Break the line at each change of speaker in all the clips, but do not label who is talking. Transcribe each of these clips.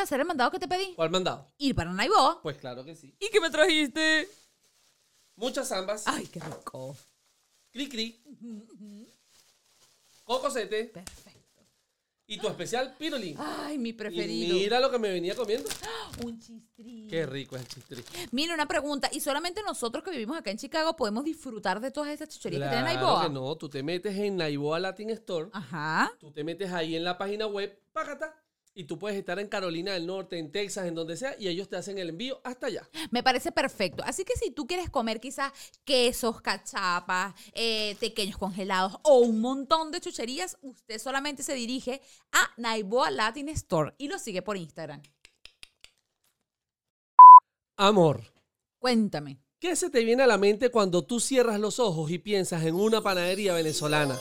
Amor, ¿fuiste a hacer el mandado que te pedí?
¿Cuál mandado?
Ir para Naiboa.
Pues claro que sí.
¿Y qué me trajiste?
Muchas zambas.
Ay, qué rico.
Cri cri. Cocosete.
Perfecto.
Y tu especial pirulín.
Ay, mi
Y
preferido.
mira lo que me venía comiendo.
Un chistrín.
Qué rico es el chistri.
Mira, una pregunta. ¿Y solamente nosotros que vivimos acá en Chicago podemos disfrutar de todas estas chucherías que tienen
Claro
Naiboa?
que no. Tú te metes en Naiboa Latin Store.
Ajá.
Tú te metes ahí en la página web. Págata. Y tú puedes estar en Carolina del Norte, en Texas, en donde sea. Y ellos te hacen el envío hasta allá.
Me parece perfecto. Así que si tú quieres comer quizás quesos, cachapas, eh, pequeños congelados o un montón de chucherías, usted solamente se dirige a Naiboa Latin Store y lo sigue por Instagram.
Amor.
Cuéntame.
¿Qué se te viene a la mente cuando tú cierras los ojos y piensas en una panadería venezolana?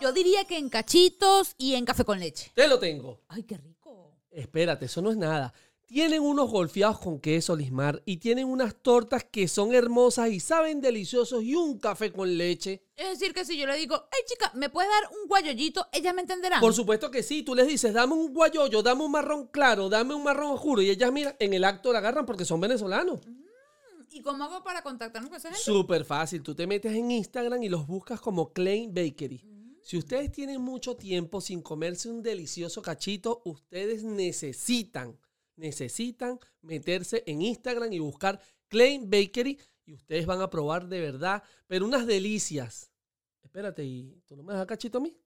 Yo diría que en cachitos y en café con leche.
Te lo tengo.
Ay, qué rico.
Espérate, eso no es nada. Tienen unos golfeados con queso lismar y tienen unas tortas que son hermosas y saben deliciosos y un café con leche.
Es decir, que si yo le digo, hey chica, ¿me puedes dar un guayollito? Ella me entenderá.
Por supuesto que sí, tú les dices, dame un guayoyo, dame un marrón claro, dame un marrón oscuro y ellas, mira, en el acto la agarran porque son venezolanos.
¿Y cómo hago para contactarnos con esa gente?
Súper fácil, tú te metes en Instagram y los buscas como Klein Bakery. Si ustedes tienen mucho tiempo sin comerse un delicioso cachito, ustedes necesitan, necesitan meterse en Instagram y buscar Klein Bakery y ustedes van a probar de verdad, pero unas delicias. Espérate, ¿y tú no me das cachito a mí?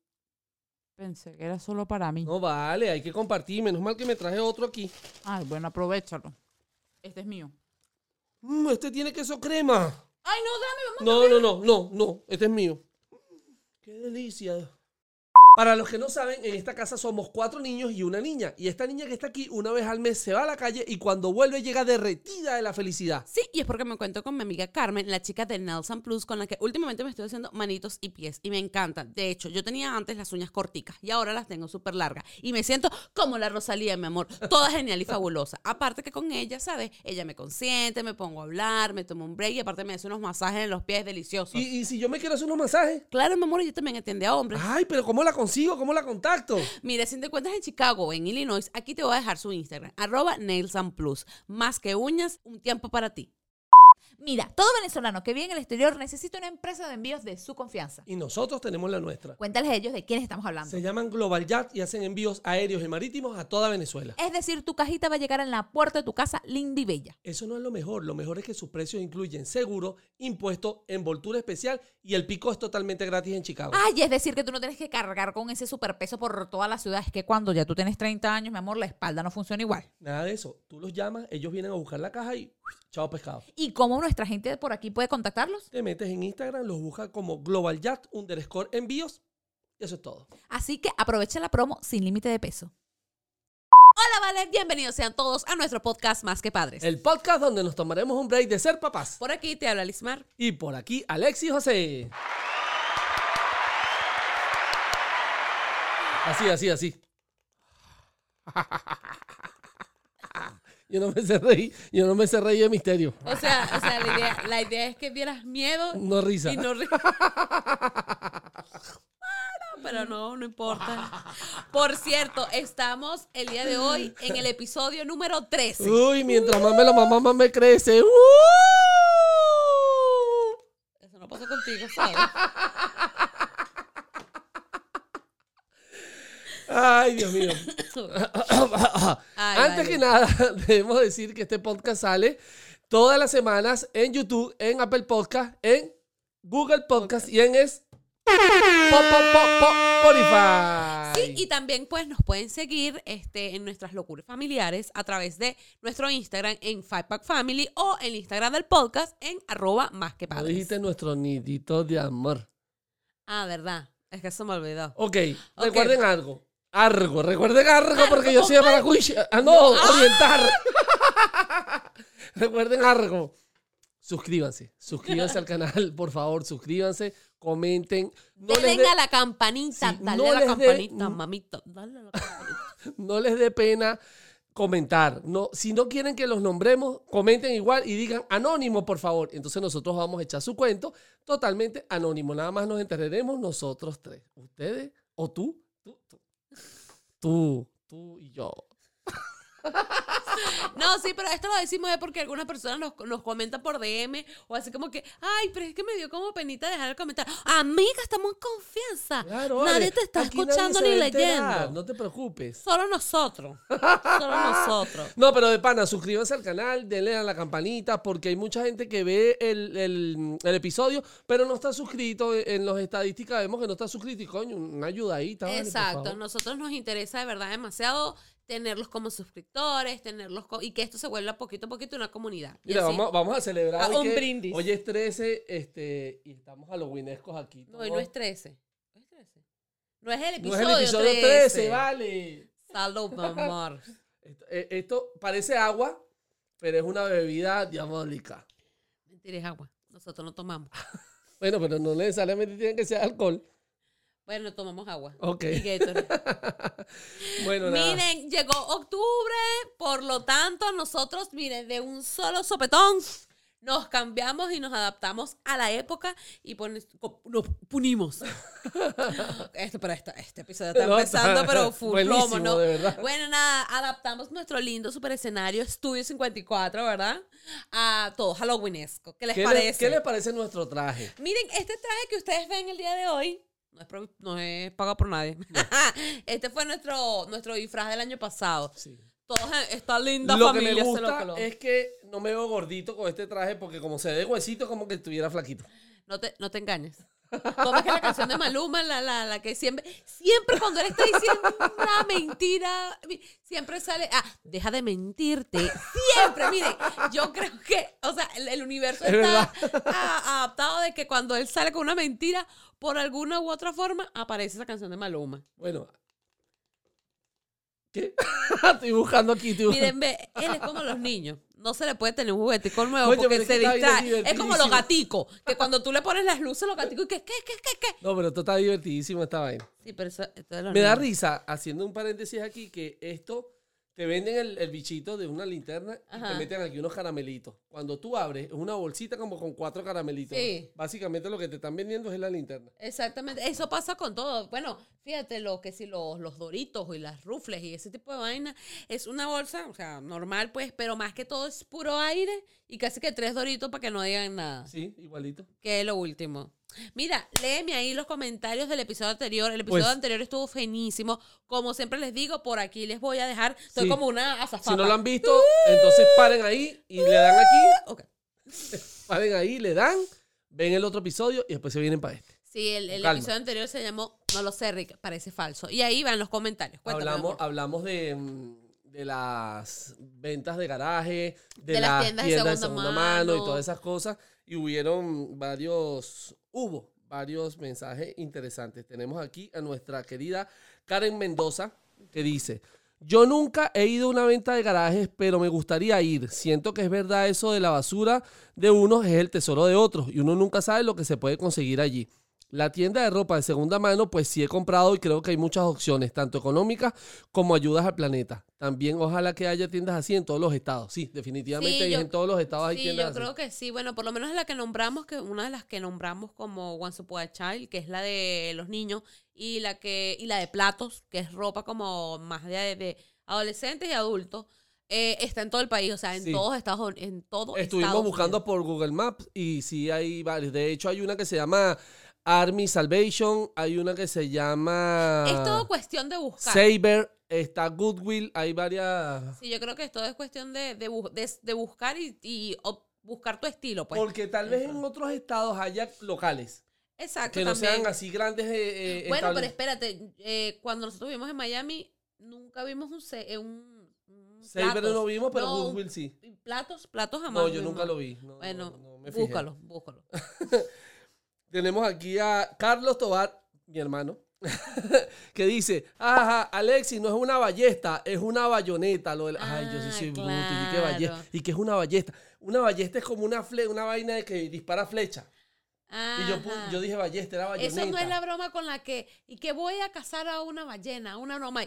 Pensé que era solo para mí.
No vale, hay que compartir. Menos mal que me traje otro aquí.
Ay, bueno, aprovechalo. Este es mío.
Mm, este tiene queso crema.
Ay, no, dame, vamos.
No, no, no, no, no. Este es mío. Qué delicia. Para los que no saben, en esta casa somos cuatro niños y una niña. Y esta niña que está aquí una vez al mes se va a la calle y cuando vuelve llega derretida de la felicidad.
Sí, y es porque me cuento con mi amiga Carmen, la chica de Nelson Plus, con la que últimamente me estoy haciendo manitos y pies. Y me encanta. De hecho, yo tenía antes las uñas corticas y ahora las tengo súper largas. Y me siento como la Rosalía, mi amor. Toda genial y fabulosa. Aparte que con ella, ¿sabes? Ella me consiente, me pongo a hablar, me tomo un break y aparte me hace unos masajes en los pies deliciosos.
Y, y si yo me quiero hacer unos masajes.
Claro, mi amor, ella también atiende a hombres.
Ay, pero ¿cómo la ¿Cómo la contacto?
Mira, si te encuentras en Chicago en Illinois, aquí te voy a dejar su Instagram, arroba Nails Plus. Más que uñas, un tiempo para ti.
Mira, todo venezolano que vive en el exterior necesita una empresa de envíos de su confianza.
Y nosotros tenemos la nuestra.
Cuéntales a ellos de quiénes estamos hablando.
Se llaman Global Jet y hacen envíos aéreos y marítimos a toda Venezuela.
Es decir, tu cajita va a llegar en la puerta de tu casa linda y bella.
Eso no es lo mejor. Lo mejor es que sus precios incluyen seguro, impuesto, envoltura especial y el pico es totalmente gratis en Chicago.
Ay, es decir, que tú no tienes que cargar con ese superpeso por toda la ciudad. Es que cuando ya tú tienes 30 años, mi amor, la espalda no funciona igual.
Nada de eso. Tú los llamas, ellos vienen a buscar la caja y chao pescado.
¿Y cómo nuestra gente por aquí puede contactarlos?
Te metes en Instagram, los buscas como Global Jet underscore envíos y eso es todo.
Así que aprovecha la promo sin límite de peso.
Hola, vale, bienvenidos sean todos a nuestro podcast Más que Padres.
El podcast donde nos tomaremos un break de ser papás.
Por aquí te habla Lismar.
Y por aquí, Alexis José. Así, así, así. Yo no me reír, yo no me reír de misterio.
O sea, o sea la, idea, la idea es que vieras miedo
No risa.
y no ri- Bueno, pero no, no importa. Por cierto, estamos el día de hoy en el episodio número 13.
Uy, mientras más me lo mamá, más me crece. ¡Uh!
Eso no pasa contigo, ¿sabes?
Ay, Dios mío.
Ay,
Antes
vale.
que nada, debemos decir que este podcast sale todas las semanas en YouTube, en Apple Podcast, en Google Podcast y en es Po- po- po- po- Spotify.
Sí, y también pues nos pueden seguir este, en nuestras locuras familiares a través de nuestro Instagram en Five Pack Family o el Instagram del podcast en arroba más que
No
padres.
dijiste nuestro nidito de amor.
Ah, verdad. Es que eso me olvidó.
Ok,
Ok.
recuerden algo. Algo, recuerden algo porque yo soy de Maracuy. Ah, no, orientar. recuerden algo. Suscríbanse, suscríbanse al canal, por favor, suscríbanse, comenten. No les,
a la campanita,
Sí,
dale
no
a la campanita, mamita. Dale a la campanita.
no les dé pena comentar. No, si no quieren que los nombremos, comenten igual y digan anónimo, por favor. Entonces nosotros vamos a echar su cuento totalmente anónimo. Nada más nos enteraremos nosotros tres. Ustedes o tú, tú, tú, tú, tú y yo.
No, sí, pero esto lo decimos es porque algunas personas nos, nos comentan por DM o así como que, ay, pero es que me dio como penita dejar el comentario. Amiga, estamos en confianza.
Claro,
nadie te está escuchando ni leyendo.
No te preocupes.
Solo nosotros. Solo nosotros.
No, pero de pana, suscríbanse al canal, denle a la campanita, porque hay mucha gente que ve el, el- el episodio, pero no está suscrito. En las estadísticas vemos que no está suscrito y coño, una ayudadita.
Exacto, nosotros nos interesa de verdad demasiado tenerlos como suscriptores, tenerlos co- y que esto se vuelva poquito a poquito una comunidad. Y
Mira,
así-
vamos, vamos a celebrar.
Ah,
hoy
un
que
brindis.
Hoy es 13 este, y estamos halloweenescos aquí.
No, hoy no es 13. ¿Hoy es 13? No es el
No
episodio,
es el episodio 13,
13.
vale.
Salud, amor.
Esto, eh, esto parece agua, pero es una bebida diabólica.
Mentira, es agua. Nosotros no tomamos.
Bueno, pero no necesariamente tiene que ser alcohol.
Bueno, tomamos agua.
Ok. Bueno, nada.
Miren, llegó octubre, por lo tanto, nosotros, miren, de un solo sopetón, nos cambiamos y nos adaptamos a la época y pon- co- nos punimos. Este, pero este, este episodio está
No,
empezando,
está
pero full plomo, ¿no?
de verdad.
Bueno, nada, adaptamos nuestro lindo super escenario Estudio 54, ¿verdad? A todo Halloweenesco. ¿Qué les
¿Qué, le-
parece?
¿Qué les parece nuestro traje?
Miren, este traje que ustedes ven el día de hoy no es, pro- no es pagado por nadie. este fue nuestro, nuestro disfraz del año pasado.
Sí.
Todos esta linda
Lo que
familia
me
se lo
gusta es que no me veo gordito con este traje porque como se ve huesito, como que estuviera flaquito.
No te, no te engañes. ¿Cómo es que la canción de Maluma, la, la, la que siempre, siempre cuando él está diciendo una mentira, siempre sale, ah, deja de mentirte. Siempre, miren, yo creo que, o sea, el, el universo
Es
está a- adaptado de que cuando él sale con una mentira, por alguna u otra forma, aparece esa canción de Maluma.
Bueno. ¿Qué? estoy buscando aquí. Estoy buscando.
Miren, ve, él es como los niños. No se le puede tener un juguetico nuevo porque
es que
se distrae. Es como los gaticos, que cuando tú le pones las luces los gaticos, y que, ¿qué, qué, qué, qué?
No, pero esto está divertidísimo esta vaina.
Sí, pero eso, esto los
Me da
niños.
risa, haciendo un paréntesis aquí, que esto te venden el, el bichito de una linterna y te meten aquí unos caramelitos. Cuando tú abres, es una bolsita como con cuatro caramelitos.
Sí.
Básicamente lo que te están vendiendo es la linterna.
Exactamente, eso pasa con todo. Bueno, fíjate lo que si los, los doritos y las rufles y ese tipo de vaina es una bolsa, o sea, normal pues, pero más que todo es puro aire y casi que tres doritos para que no digan nada,
Sí, igualito.
que es lo último. Mira, léeme ahí los comentarios del episodio anterior. El episodio
Pues-
anterior estuvo finísimo. Como siempre les digo, por aquí les voy a dejar. Soy
Sí.
como una azafata.
Si no lo han visto, entonces paren ahí y le dan aquí,
Ok.
paren ahí, le dan, ven el otro episodio y después se vienen para este.
Sí, el, el
Calma.
episodio anterior se llamó No lo sé, Rick, parece falso. Y ahí van los comentarios. Cuéntame,
Hablamos,
amor.
hablamos de, mm, de las ventas de garaje, de,
las tiendas de
de
segunda
mano y todas esas cosas. Y hubieron varios, hubo varios mensajes interesantes. Tenemos aquí a nuestra querida Karen Mendoza que dice, yo nunca he ido a una venta de garajes, pero me gustaría ir. Siento que es verdad eso de la basura de unos es el tesoro de otros y uno nunca sabe lo que se puede conseguir allí. La tienda de ropa de segunda mano, pues sí he comprado y creo que hay muchas opciones, tanto económicas como ayudas al planeta. También ojalá que haya tiendas así en todos los estados. Sí, definitivamente
Sí, yo-
en todos los estados hay
Sí,
tiendas
yo
así.
creo que sí. Bueno, por lo menos la que nombramos, que una de las que nombramos como Once Upon a Child, que es la de los niños, y la que y la de platos, que es ropa como más de, de adolescentes y adultos, eh, está en todo el país, o sea, en
Sí.
todos Estados Unidos, en todo
Estuvimos
Estados
buscando
Unidos.
por Google Maps y sí hay varios. De hecho, hay una que se llama Army Salvation, hay una que se llama
Es todo cuestión de buscar.
Saber, está Goodwill, hay varias...
Sí, yo creo que todo es cuestión de, de, de- de buscar y, y buscar tu estilo, pues.
Porque tal vez en otros estados haya locales
Exacto,
que no
también.
sean así grandes. eh, eh,
Bueno, pero espérate, eh, cuando nosotros vivimos en Miami, nunca vimos un, ce- un, un
Saber no vimos, pero
No,
Goodwill sí.
Platos, platos jamás.
No, yo
vimos.
nunca lo vi. no,
Bueno,
no,
búscalo, búscalo.
Tenemos aquí a Carlos Tobar, mi hermano, que dice, ajá, Alexis, no es una ballesta, es una bayoneta. Lo del- Ay, yo sí
Ah,
soy bruto. ¿Y qué, balle-
claro.
¿Y qué es una ballesta? Una ballesta es como una, fle una vaina de que dispara flecha. Y yo, yo dije ballesta, era bayoneta.
Eso no es la broma con la que, y que voy a cazar a una ballena, una broma.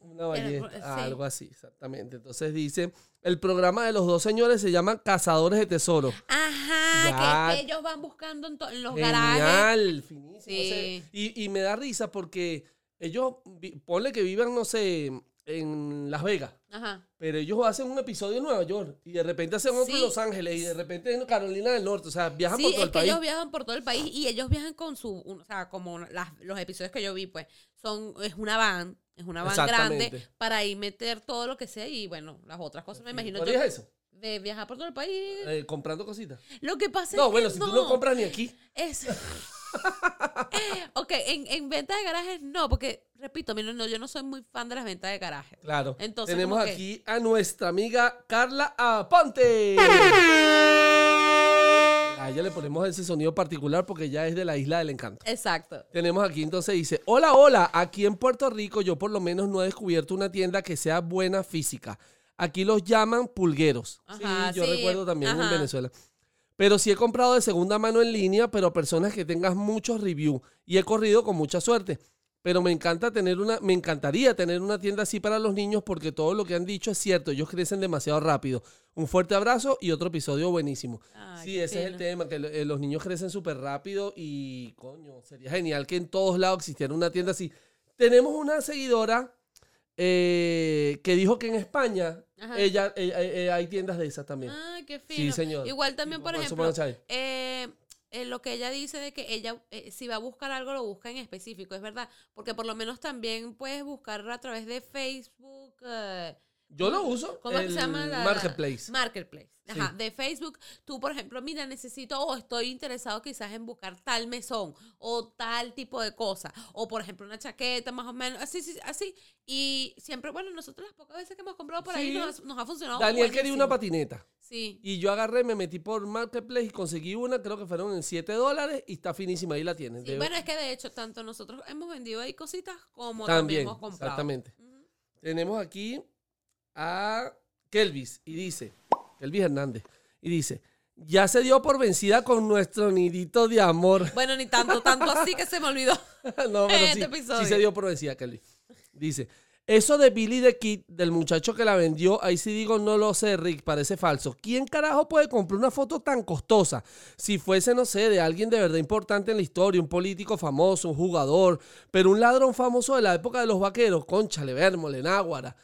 Una ballesta,
sí.
algo así, exactamente. Entonces dice, el programa de los dos señores se llama Cazadores de Tesoros.
Ajá,
Ya.
que es que ellos van buscando en, en los garajes.
Genial, finísimo.
Sí.
o sea, y, y me da risa porque ellos, ponle que vivan, no sé, en Las Vegas.
Ajá.
Pero ellos hacen un episodio en Nueva York y de repente hacen otro en. Los Ángeles y de repente en Carolina del Norte. O sea, viajan
Sí,
por todo
es
el
que
país.
ellos viajan por todo el país y ellos viajan con su, o sea, como las- los episodios que yo vi, pues, son, es una van, es una van grande para ahí meter todo lo que sea y bueno, las otras cosas, me imagino
¿Tú
yo,
harías eso?
de viajar por todo el país.
Eh, comprando cositas.
Lo que pasa
No,
es
bueno,
que
si tú no compras ni aquí.
Es... ok, en, en venta de garajes no, porque, repito, mira, no, yo no soy muy fan de las ventas de garajes.
Claro.
Entonces,
Tenemos
que-
aquí a nuestra amiga Carla Aponte. A ella le ponemos ese sonido particular porque ya es de la isla del encanto.
Exacto.
Tenemos aquí entonces dice, hola, hola, aquí en Puerto Rico yo por lo menos no he descubierto una tienda que sea buena física. Aquí los llaman pulgueros.
Ajá,
sí, yo
sí,
recuerdo también en. Venezuela. Pero sí he comprado de segunda mano en línea, pero personas que tengan muchos reviews y he corrido con mucha suerte. Pero me encanta tener una, me encantaría tener una tienda así para los niños porque todo lo que han dicho es cierto. Ellos crecen demasiado rápido. Un fuerte abrazo y otro episodio buenísimo. Sí, ese es el tema, que eh, los niños crecen súper rápido y, coño, sería genial que en todos lados existiera una tienda así. Tenemos una seguidora eh, que dijo que en España ella, eh, hay tiendas de esas también.
Ay, qué fino.
Sí, señor.
Igual también, por ejemplo. Eh, lo que ella dice de que ella, eh, si va a buscar algo, lo busca en específico, es verdad. Porque por lo menos también puedes buscar a través de Facebook. eh,
Yo lo uso.
¿Cómo
el
se llama? La,
Marketplace.
Marketplace. Ajá,
Sí.
de Facebook. Tú, por ejemplo, mira, necesito o estoy interesado quizás en buscar tal mesón o tal tipo de cosa. O, por ejemplo, una chaqueta más o menos. Así, sí, así. Y siempre, bueno, nosotros las pocas veces que hemos comprado por ahí nos, nos ha funcionado.
Daniel quería una patineta.
Sí.
Y yo agarré, me metí por Marketplace y conseguí una, creo que fueron en 7 dólares y está finísima. Ahí la tienes.
Sí, bueno, es que de hecho, tanto nosotros hemos vendido ahí cositas como también,
también,
hemos comprado.
exactamente. Tenemos aquí a Kelvis y dice, Kelvis Hernández, y dice, ya se dio por vencida con nuestro nidito de amor.
Bueno, ni tanto, tanto así que se me olvidó.
no, pero
Este
sí,
episodio.
sí se dio por vencida, Kelvis. Dice, eso de Billy the Kid, del muchacho que la vendió, ahí sí digo, no lo sé, Rick, parece falso. ¿Quién carajo puede comprar una foto tan costosa? Si fuese, no sé, de alguien de verdad importante en la historia, un político famoso, un jugador, pero un ladrón famoso de la época de los vaqueros, conchale, Vermole, Náguara.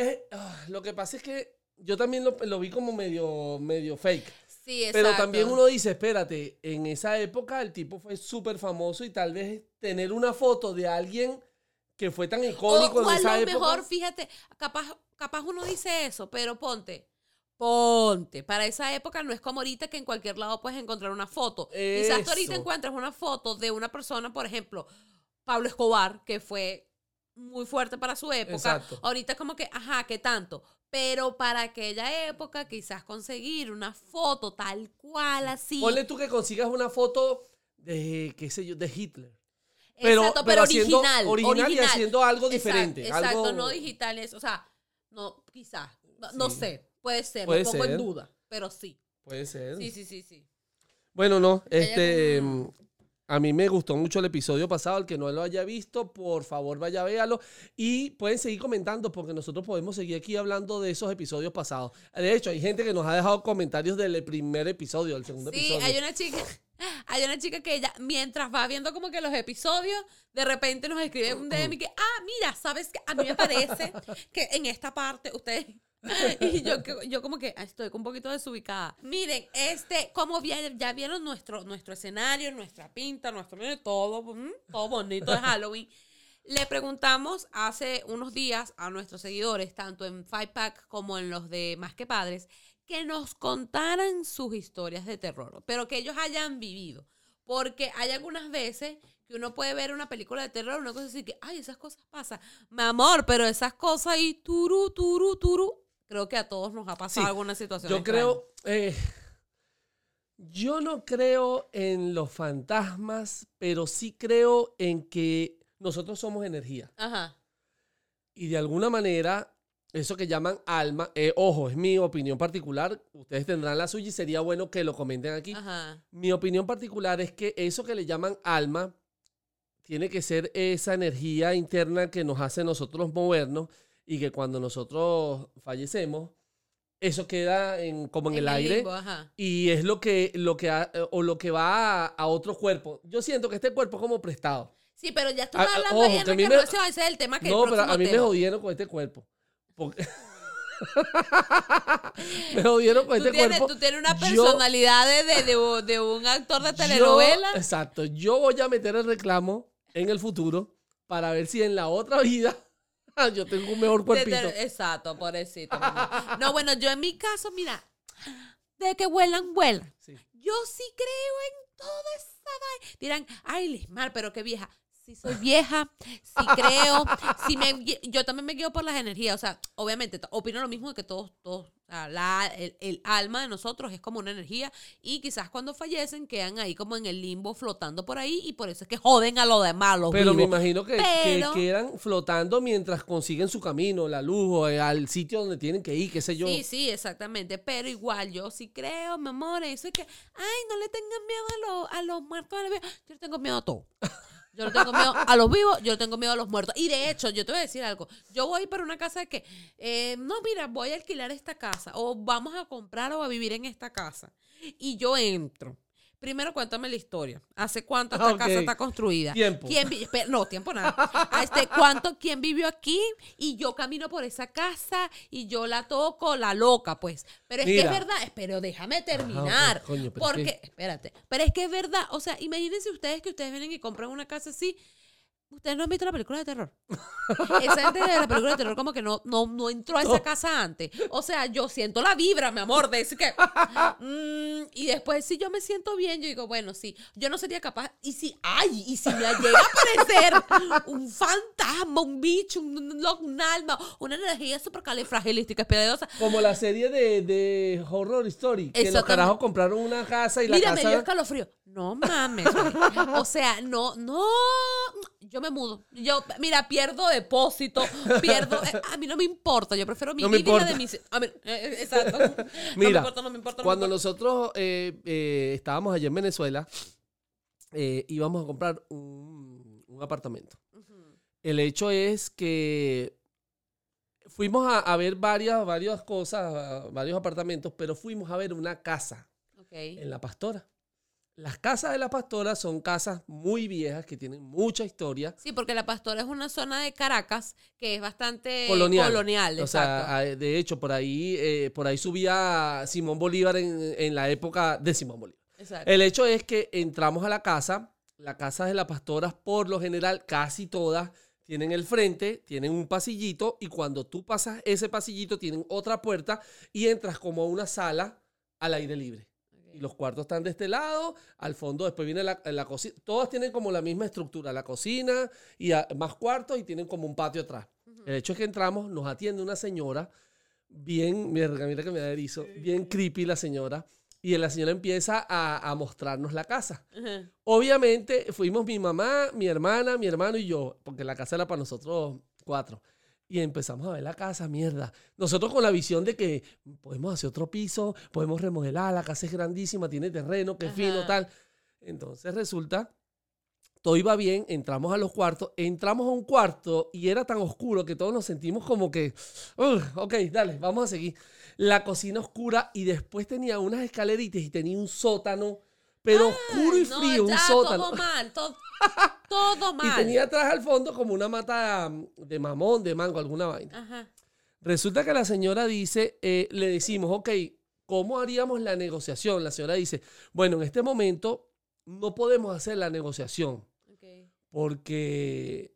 Eh, ah, lo que pasa es que yo también lo, lo vi como medio, medio fake.
Sí,
Pero también uno dice, espérate, en esa época el tipo fue súper famoso y tal vez tener una foto de alguien que fue tan icónico
o, o
en
a
esa
lo
época.
mejor, fíjate, capaz, capaz uno dice eso, pero ponte. Ponte. Para esa época no es como ahorita que en cualquier lado puedes encontrar una foto. Quizás tú ahorita
Eso.
encuentras una foto de una persona, por ejemplo, Pablo Escobar, que fue muy fuerte para su época.
Exacto.
Ahorita es como que, ajá, ¿qué tanto? Pero para aquella época, quizás conseguir una foto tal cual, así.
Ponle tú que consigas una foto de, qué sé yo, de Hitler. pero-
exacto,
pero
pero,
haciendo-
original,
original y haciendo algo diferente,
Exacto,
algo-
no digitales, o sea, no, quizás, no, sé, puede ser,
Puede
lo pongo
ser.
en duda, pero sí.
Puede ser.
Sí, sí, sí, sí.
Bueno, no, este,
como-
a mí me gustó mucho el episodio pasado. El que no lo haya visto, por favor vaya a véalo. Y pueden seguir comentando porque nosotros podemos seguir aquí hablando de esos episodios pasados. De hecho, hay gente que nos ha dejado comentarios del primer episodio, del segundo
Sí,
episodio.
hay una chica, hay una chica que ella, mientras va viendo como que los episodios, de repente nos escribe un DM y que, ah, mira, ¿sabes qué? A mí me parece que en esta parte ustedes... Y yo, yo como que ah, estoy un poquito desubicada. Miren, este, como ya, vieron nuestro, nuestro escenario, nuestra pinta, nuestro todo, mm, todo bonito de Halloween. Le preguntamos hace unos días a nuestros seguidores, tanto en Five Pack como en los de Más que Padres, que nos contaran sus historias de terror, pero que ellos hayan vivido. Porque hay algunas veces que uno puede ver una película de terror, una cosa así que, ay, esas cosas pasan. Mi amor, pero esas cosas ahí, turu, turu, turu, creo que a todos nos ha pasado
Sí,
alguna situación.
Yo
extraña.
creo. eh, yo no creo en los fantasmas, pero sí creo en que nosotros somos energía.
Ajá.
Y de alguna manera, eso que llaman alma, eh, ojo, es mi opinión particular. Ustedes tendrán la suya y sería bueno que lo comenten aquí.
Ajá.
Mi opinión particular es que eso que le llaman alma tiene que ser esa energía interna que nos hace nosotros movernos y que cuando nosotros fallecemos, eso queda en, como en, el aire
limbo,
y es lo que, lo que ha- o lo que va a, a otro cuerpo. Yo siento que este cuerpo es como prestado.
Sí, pero ya
Ah,
estás
ah,
hablando
ojo,
ahí en
que mí me-
es el tema que
No,
el
pero a mí me jodieron con este cuerpo. Porque- me jodieron con este
tienes,
cuerpo.
tú tienes una
Yo-
personalidad de, de- de un- de un actor de
Yo-
telenovela.
exacto. Yo voy a meter el reclamo en el futuro para ver si en la otra vida yo tengo un mejor cuerpito.
de- exacto, pobrecito. mi amor. No, bueno, yo en mi caso, mira, de que vuelan, vuelan.
Sí.
Yo sí creo en toda esa vaina. Dirán, ay, Lismar, pero qué vieja. Sí soy vieja, sí creo, sí me, yo también me guío por las energías, o sea, obviamente, opino lo mismo de que todos, todos, la, el, el alma de nosotros es como una energía y quizás cuando fallecen quedan ahí como en el limbo flotando por ahí y por eso es que joden a los demás, los
Pero me imagino que,
Pero-
que quedan flotando mientras consiguen su camino, la luz, o eh, al sitio donde tienen que ir, qué sé yo.
Sí, sí, exactamente. Pero igual, yo sí creo, mi amor, eso es que, ay, no le tengan miedo a, los a los muertos. a los. Yo le tengo miedo a todo. Yo le tengo miedo a los vivos, yo le tengo miedo a los muertos. Y de hecho, yo te voy a decir algo. Yo voy para una casa de que, eh, no, mira, voy a alquilar esta casa. O vamos a comprar o a vivir en esta casa. Y yo entro. Primero cuéntame la historia. ¿Hace cuánto esta
Ok.
casa está construida?
Tiempo.
¿Quién no, tiempo nada. A Este, ¿Cuánto, quién vivió aquí? Y yo camino por esa casa y yo la toco, la loca, pues. Pero es que es verdad, pero déjame terminar.
coño, pero
porque, espérate, pero es que es verdad. O sea, imagínense ustedes que ustedes vienen y compran una casa así. Ustedes no han visto la película de terror. Esa gente de la película de terror como que no, no, no entró a esa casa antes. O sea, yo siento la vibra, mi amor, de decir que... mm, y después, si yo me siento bien, yo digo, bueno, sí, yo no sería capaz. Y si, ay, y si me llega a aparecer un fantasma, un bicho, un, un, un alma, una energía súper califragilística, esperadosa.
Como la serie de, de Horror Story, que los carajos compraron una casa y la
Mira, me dio
casa...
escalofrío. No mames. güey. O sea, no, no. Yo me mudo. Yo, mira, pierdo depósito, pierdo. eh, a mí no me importa. Yo prefiero mi
No
vida
importa.
de mis. A ver, eh, eh, exacto. no me
Mira,
importa, no me importa. no me
Cuando
importa.
nosotros eh, eh, estábamos allá en Venezuela, íbamos a comprar un, un apartamento. El hecho es que fuimos a, a ver varias, varias cosas, varios apartamentos, pero fuimos a ver una casa en La Pastora. Las casas de La Pastora son casas muy viejas que tienen mucha historia.
Sí, porque la Pastora es una zona de Caracas que es bastante
colonial.
colonial
o
exacto.
sea, a- de hecho, por ahí, eh, por ahí subía Simón Bolívar en, en la época de Simón Bolívar.
exacto.
El hecho es que entramos a la casa, la casa de las pastoras, por lo general, casi todas tienen el frente, tienen un pasillito y cuando tú pasas ese pasillito tienen otra puerta y entras como a una sala al aire libre. Y los cuartos están de este lado, al fondo después viene la, la cocina. Todas tienen como la misma estructura, la cocina y a- más cuartos y tienen como un patio atrás. El hecho es que entramos, nos atiende una señora, bien, mira, mira que me da erizo, bien creepy la señora. Y la señora empieza a, a mostrarnos la casa. Obviamente fuimos mi mamá, mi hermana, mi hermano y yo, porque la casa era para nosotros cuatro. Y empezamos a ver la casa, mierda. Nosotros con la visión de que podemos hacer otro piso, podemos remodelar, la casa es grandísima, tiene terreno, que fino, tal. Entonces resulta, todo iba bien, entramos a los cuartos, entramos a un cuarto y era tan oscuro que todos nos sentimos como que, "Ugh, ok, dale, vamos a seguir. La cocina oscura y después tenía unas escaleritas y tenía un sótano, pero oscuro y
No,
frío, un sótano.
Todo mal, todo, todo mal.
Y tenía atrás al fondo como una mata de mamón, de mango, alguna vaina.
Ajá.
Resulta que la señora dice, eh, le decimos, ok, ¿cómo haríamos la negociación? La señora dice, bueno, en este momento no podemos hacer la negociación
ok.
porque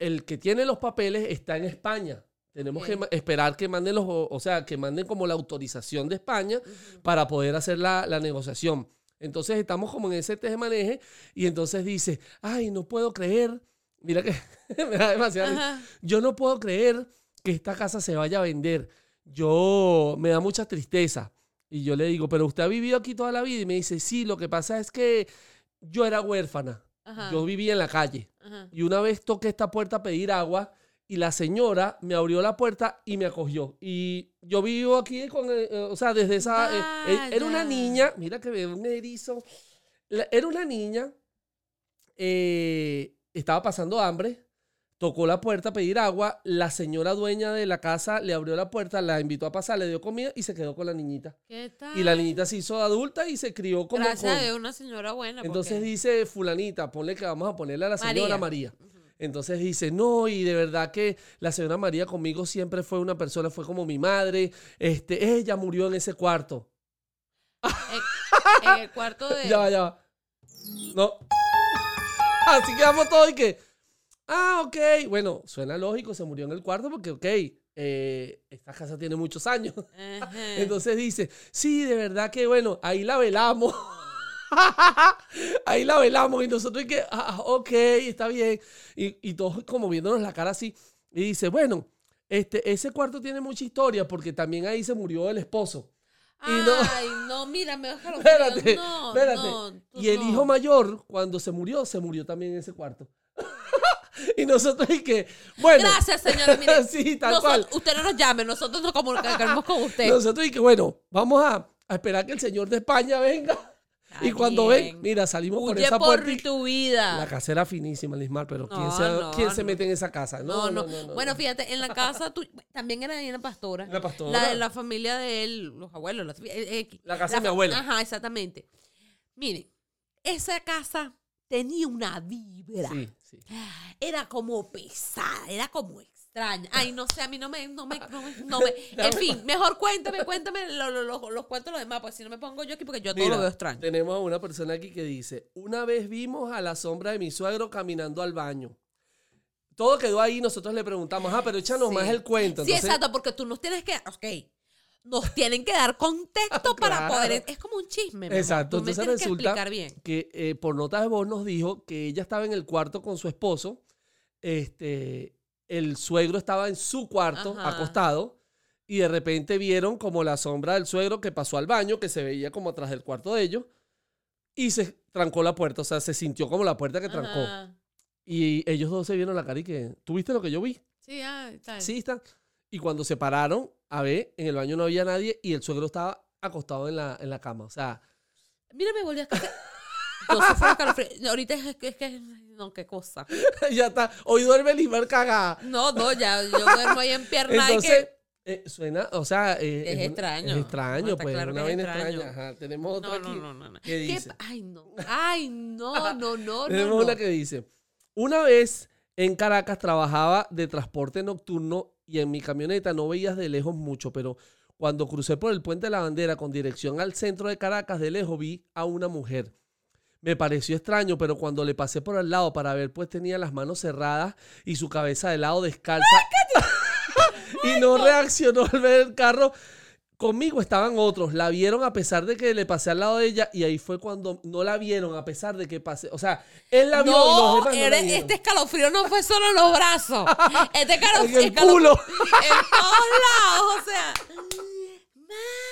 el que tiene los papeles está en España. Tenemos que esperar que manden los, o sea, que manden como la autorización de España para poder hacer la, la negociación. Entonces estamos como en ese maneje y entonces dice, ay, no puedo creer, mira que me da demasiado.
Ajá.
yo no puedo creer que esta casa se vaya a vender. Yo me da mucha tristeza. Y yo le digo, pero usted ha vivido aquí toda la vida y me dice, sí, lo que pasa es que yo era huérfana,
Ajá.
yo vivía en la calle
Ajá.
y una vez toqué esta puerta a pedir agua y la señora me abrió la puerta y me acogió. Y yo vivo aquí con, eh, eh, o sea, desde esa... eh, eh, era una niña, mira que un erizo. La- era una niña, eh, estaba pasando hambre, tocó la puerta a pedir agua, la señora dueña de la casa le abrió la puerta, la invitó a pasar, le dio comida y se quedó con la niñita.
¿Qué tal?
Y la niñita se hizo adulta y se crió como
Gracias
con-
a Dios, una señora buena.
Entonces
porque-
dice fulanita, ponle que vamos a ponerle a la señora
María.
María. Entonces dice, no, y de verdad que la señora María conmigo siempre fue una persona, fue como mi madre. Este, ella murió en ese cuarto.
en, en el cuarto de.
Ya ya. No. Así quedamos todos y que, ah, ok. Bueno, suena lógico, se murió en el cuarto porque, ok, eh, esta casa tiene muchos años.
Ajá.
Entonces dice, sí, de verdad que bueno, ahí la velamos. ahí la velamos y nosotros y que, ah, ok, está bien. Y, y todos como viéndonos la cara así. Y dice, bueno, este, ese cuarto tiene mucha historia porque también ahí se murió el esposo. y no-
Ay, no, mira, me baja los
Espérate,
no,
espérate.
no,
y el hijo mayor, cuando se murió, se murió también en ese cuarto. y nosotros y que, bueno.
Gracias, señora. Mire,
sí, tal
nosotros-
cual.
Usted no nos llame, nosotros nos comunicaremos con usted.
Nosotros y que, bueno, vamos a, a esperar que el señor de España venga. Y cuando
bien.
ven, mira, salimos por
Huye
esa
por
puerta.
tu vida.
La casa era finísima, Lismar, pero ¿quién,
No,
se,
no,
quién se mete en esa casa?
No, no, Bueno, fíjate, en la casa tu- también era ahí en la pastora.
La pastora.
La de la familia de él, los abuelos. las- eh, eh,
La casa de mi abuela.
Ajá, exactamente. Miren, esa casa tenía una vibra.
Sí, sí.
Era como pesada, era como extraña. Ay, no sé, a mí no me, no me, no me, no me- En fin, mejor cuéntame, cuéntame lo- lo- lo- los cuentos los demás, pues si no me pongo yo aquí porque yo todo lo veo extraño.
Tenemos a una persona aquí que dice, una vez vimos a la sombra de mi suegro caminando al baño. Todo quedó ahí, nosotros le preguntamos, ah, pero échanos
Sí.
más el cuento.
Sí, exacto, porque tú nos tienes que, ok, nos tienen que dar contexto para poder, es como un chisme.
Exacto, entonces resulta
que bien.
que eh, por notas de voz nos dijo que ella estaba en el cuarto con su esposo, este, el suegro estaba en su cuarto
Ajá.
acostado y de repente vieron como la sombra del suegro que pasó al baño, que se veía como atrás del cuarto de ellos y se trancó la puerta, o sea, se sintió como la puerta que trancó.
Ajá.
Y ellos dos se vieron la cara y que, ¿tú viste lo que yo vi?
Sí, ah, está.
Sí, está. Y cuando se pararon, a ver, en el baño no había nadie y el suegro estaba acostado en la, en la cama, o sea...
Mira, me volví a escuchar. Yo sufro escalofrío. Ahorita es que, es que, no, qué cosa.
ya está. Hoy duerme Lismar cagada.
No, no, ya, yo duermo ahí en pierna y
Entonces,
que...
eh, suena, o sea, eh,
Es extraño.
Es extraño,
Está
pues,
claro
una vaina extraña.
extraño.
Ajá, tenemos otra
No, no,
aquí.
no, no, no.
¿Qué
¿Qué
dice?
Ay, no. Ay, no, no, no,
tenemos
no.
una
no.
que dice, una vez en Caracas trabajaba de transporte nocturno y en mi camioneta no veías de lejos mucho, pero cuando crucé por el puente de la bandera con dirección al centro de Caracas, de lejos vi a una mujer. Me pareció extraño, pero cuando le pasé por al lado para ver, pues tenía las manos cerradas y su cabeza de lado descalza. y no reaccionó al ver el carro. Conmigo estaban otros, la vieron a pesar de que le pasé al lado de ella y ahí fue cuando no la vieron a pesar de que pasé. O sea, él la vio y los
No,
demás no la
eres- este escalofrío no fue solo en los brazos. Este
En
escalofrío.
el culo.
En todos lados, o sea.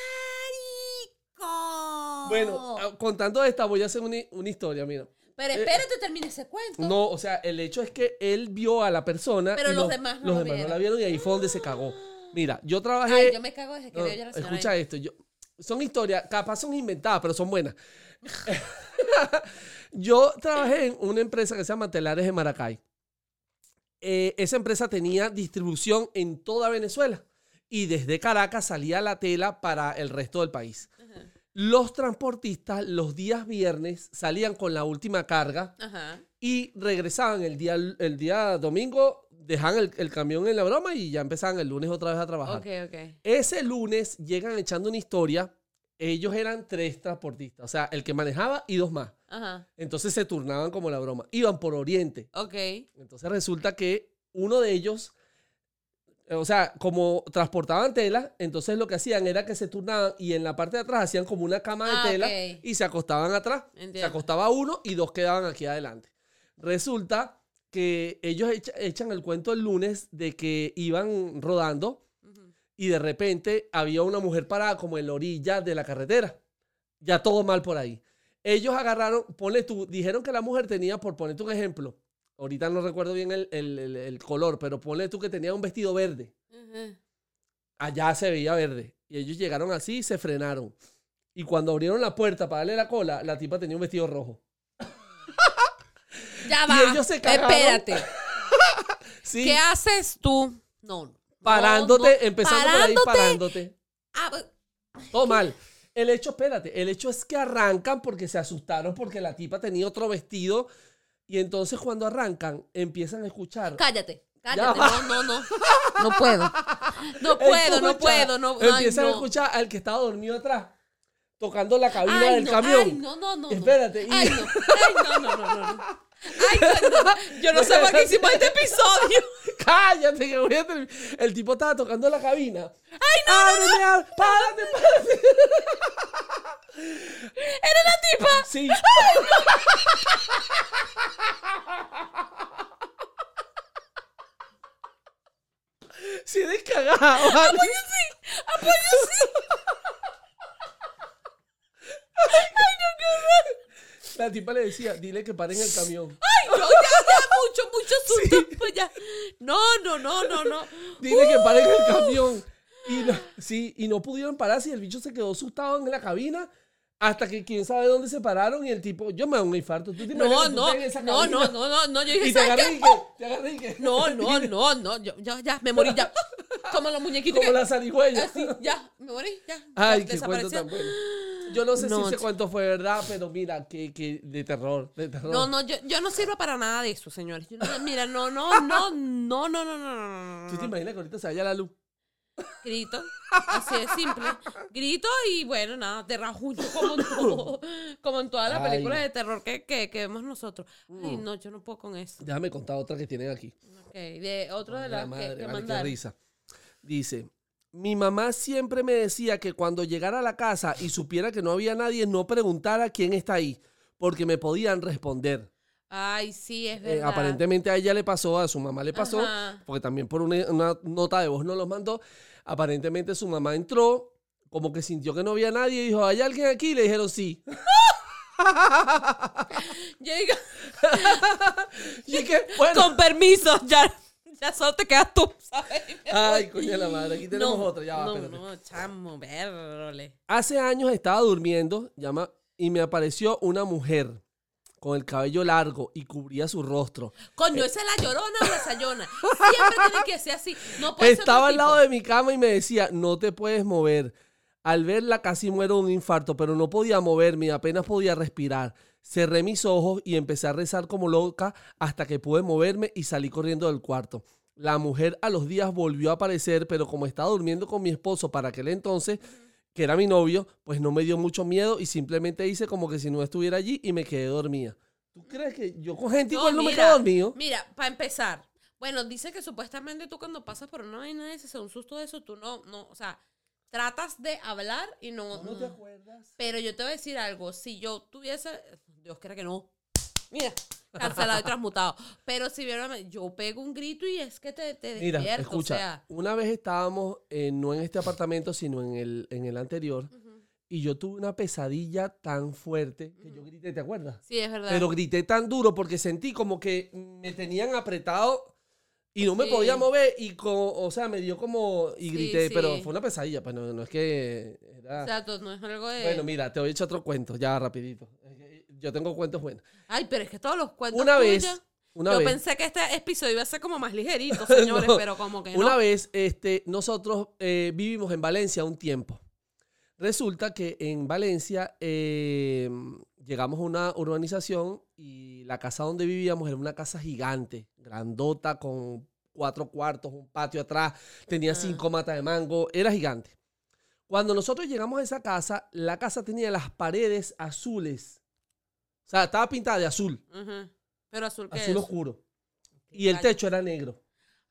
Bueno, ah, contando esta, voy a hacer una, una historia, mira.
Pero espérate, termine ese cuento.
No, o sea, el hecho es que él vio a la persona.
Pero
y
los demás no
los
lo
demás no la vieron y ahí fue donde se cagó. Mira, yo trabajé.
Ay, yo me cago desde que
No,
veo ya la señora.
escucha
ahí.
esto. Yo, son historias, capaz son inventadas, pero son buenas. yo trabajé en una empresa que se llama Telares de Maracay. Eh, esa empresa tenía distribución en toda Venezuela y desde Caracas salía la tela para el resto del país. Los transportistas los días viernes salían con la última carga
Ajá.
y regresaban el día, el día domingo, dejaban el, el camión en la broma y ya empezaban el lunes otra vez a trabajar. Ese lunes llegan echando una historia. Ellos eran tres transportistas, o sea, el que manejaba y dos más.
Ajá.
Entonces se turnaban como la broma. Iban por Oriente.
Ok.
Entonces resulta que uno de ellos, o sea, como transportaban tela, entonces lo que hacían era que se turnaban y en la parte de atrás hacían como una cama de
Ah,
tela y se acostaban atrás. Se acostaba uno y dos quedaban aquí adelante. Resulta que ellos echa- echan el cuento el lunes de que iban rodando y de repente había una mujer parada como en la orilla de la carretera. Ya todo mal por ahí. Ellos agarraron, ponle tú, dijeron que la mujer tenía, por ponerte un ejemplo, ahorita no recuerdo bien el, el- el- el color, pero ponle tú que tenía un vestido verde. Allá se veía verde. Y ellos llegaron así y se frenaron. Y cuando abrieron la puerta para darle la cola, la tipa tenía un vestido rojo.
Ya
Y
va.
ellos se cagaron.
Espérate.
Sí,
¿Qué haces tú? No.
parándote,
no,
empezando por ahí, parándote.
Ah,
Todo mal. El hecho, espérate, el hecho es que arrancan porque se asustaron porque la tipa tenía otro vestido y entonces cuando arrancan empiezan a escuchar.
cállate. Cállate. No, no, no. No puedo. No puedo, no puedo. No, ay,
Empiezan a escuchar al que estaba dormido atrás tocando la cabina
Ay,
del
no,
camión.
Ay, no, no, no.
Espérate. y-
Ay, no. Ay, no, no, no, no. No. Ay, no, no. Yo no sé por qué hicimos este episodio.
Cállate, que voy a terminar. El tipo estaba tocando la cabina. ¡Ay, no! ¡Ábreme, ábreme! ¡Párate, párate!
Era la tipa.
Sí. Sí, descagado. ¿vale? La tipa le decía, dile que paren el camión.
Ay, no, ya, ya, mucho, mucho susto. Pues ya. No, no, no, no, no.
Dile que paren el camión. Y no, sí, y no pudieron pararse y el bicho se quedó asustado en la cabina hasta que quién sabe dónde se pararon y el tipo, yo me da un infarto. ¿Tú te
No,
que tú
no, no, no, no, no, no. Yo dije,
Y te
¿sabes
agarré y que, te agarré y que.
No, no, no, no. Yo, ya, ya, me morí ya. Como los muñequitos.
Como
que-
la zarigüeya.
Así, ya, me morí, ya.
Ay, qué cuento tan bueno. Yo no sé si ese cuento fue verdad, pero mira, que, que de terror, de terror.
No, no, yo, yo no sirvo para nada de eso, señores. Yo no- mira, no, no, no, no, no, no, no, no,
¿Tú te
no.
imaginas que ahorita se vaya la luz?
Grito, así de simple. Grito y bueno, nada, te rajuño como en, todo- como en todas las
Ay.
películas de terror que, que, que vemos nosotros. Ay, no, yo no puedo con eso.
Déjame contar otra que tienen aquí.
Ok, de otro de
La
las que,
madre,
que
vale, qué
mandaron.
risa. Dice, mi mamá siempre me decía que cuando llegara a la casa y supiera que no había nadie, no preguntara quién está ahí, porque me podían responder.
Ay, sí, es
Eh,
verdad.
aparentemente a ella le pasó, a su mamá le pasó,
Ajá.
porque también por una, una nota de voz no los mandó. Aparentemente su mamá entró, como que sintió que no había nadie y dijo, ¿hay alguien aquí? Y le dijeron sí.
Digo,
Y que, bueno.
con permiso, ya, ya solo te quedas tú, ¿sabes?
Ay, coño de la madre, aquí tenemos
No,
otra, ya va,
No,
espérate.
no, chamo, vérole.
Hace años estaba durmiendo llama, y me apareció una mujer con el cabello largo y cubría su rostro.
Coño, ¿esa es la llorona o la sayona? Siempre tiene que ser así. No puede ser
Estaba
otro
al lado de mi cama y me decía, no te puedes mover. Al verla casi muero de un infarto, pero no podía moverme y apenas podía respirar. Cerré mis ojos y empecé a rezar como loca hasta que pude moverme y salí corriendo del cuarto. La mujer a los días volvió a aparecer, pero como estaba durmiendo con mi esposo para aquel entonces, que era mi novio, pues no me dio mucho miedo y simplemente hice como que si no estuviera allí y me quedé dormida. ¿Tú crees que yo con gente igual no me
mira,
quedo dormido?
Mira, para empezar. Bueno, dice que supuestamente tú cuando pasas por una vaina de ese, un susto de eso, tú no, no, o sea, tratas de hablar y no.
¿No te
no.
acuerdas?
Pero yo te voy a decir algo. Si yo tuviese. Dios quiera que no. Mira, cancelado y transmutado. Pero si vieron, yo pego un grito y es que te, te
Mira,
despierto.
escucha,
O sea,
una vez estábamos eh, no en este apartamento, sino en el, en el anterior, y yo tuve una pesadilla tan fuerte que yo grité, ¿te acuerdas?
sí, es verdad.
Pero grité tan duro porque sentí como que me tenían apretado y no me podía mover y como, o sea, me dio como y grité,
sí.
pero fue una pesadilla, pues no, no es que era...
Exacto, no es algo de.
Bueno, mira, te voy a echar otro cuento, ya rapidito. Yo tengo cuentos buenos.
Ay, pero es que todos los cuentos.
Una vez, una
yo
vez.
pensé que este episodio iba a ser como más ligerito, señores,
No.
pero como que no.
Una vez, este, nosotros eh, vivimos en Valencia un tiempo. Resulta que en Valencia eh, llegamos a una urbanización y la casa donde vivíamos era una casa gigante, grandota, con cuatro cuartos, un patio atrás, tenía
Ah.
cinco matas de mango, era gigante. Cuando nosotros llegamos a esa casa, la casa tenía las paredes azules. O sea, estaba pintada de azul.
Pero azul que
azul
es.
oscuro. Y el techo era negro.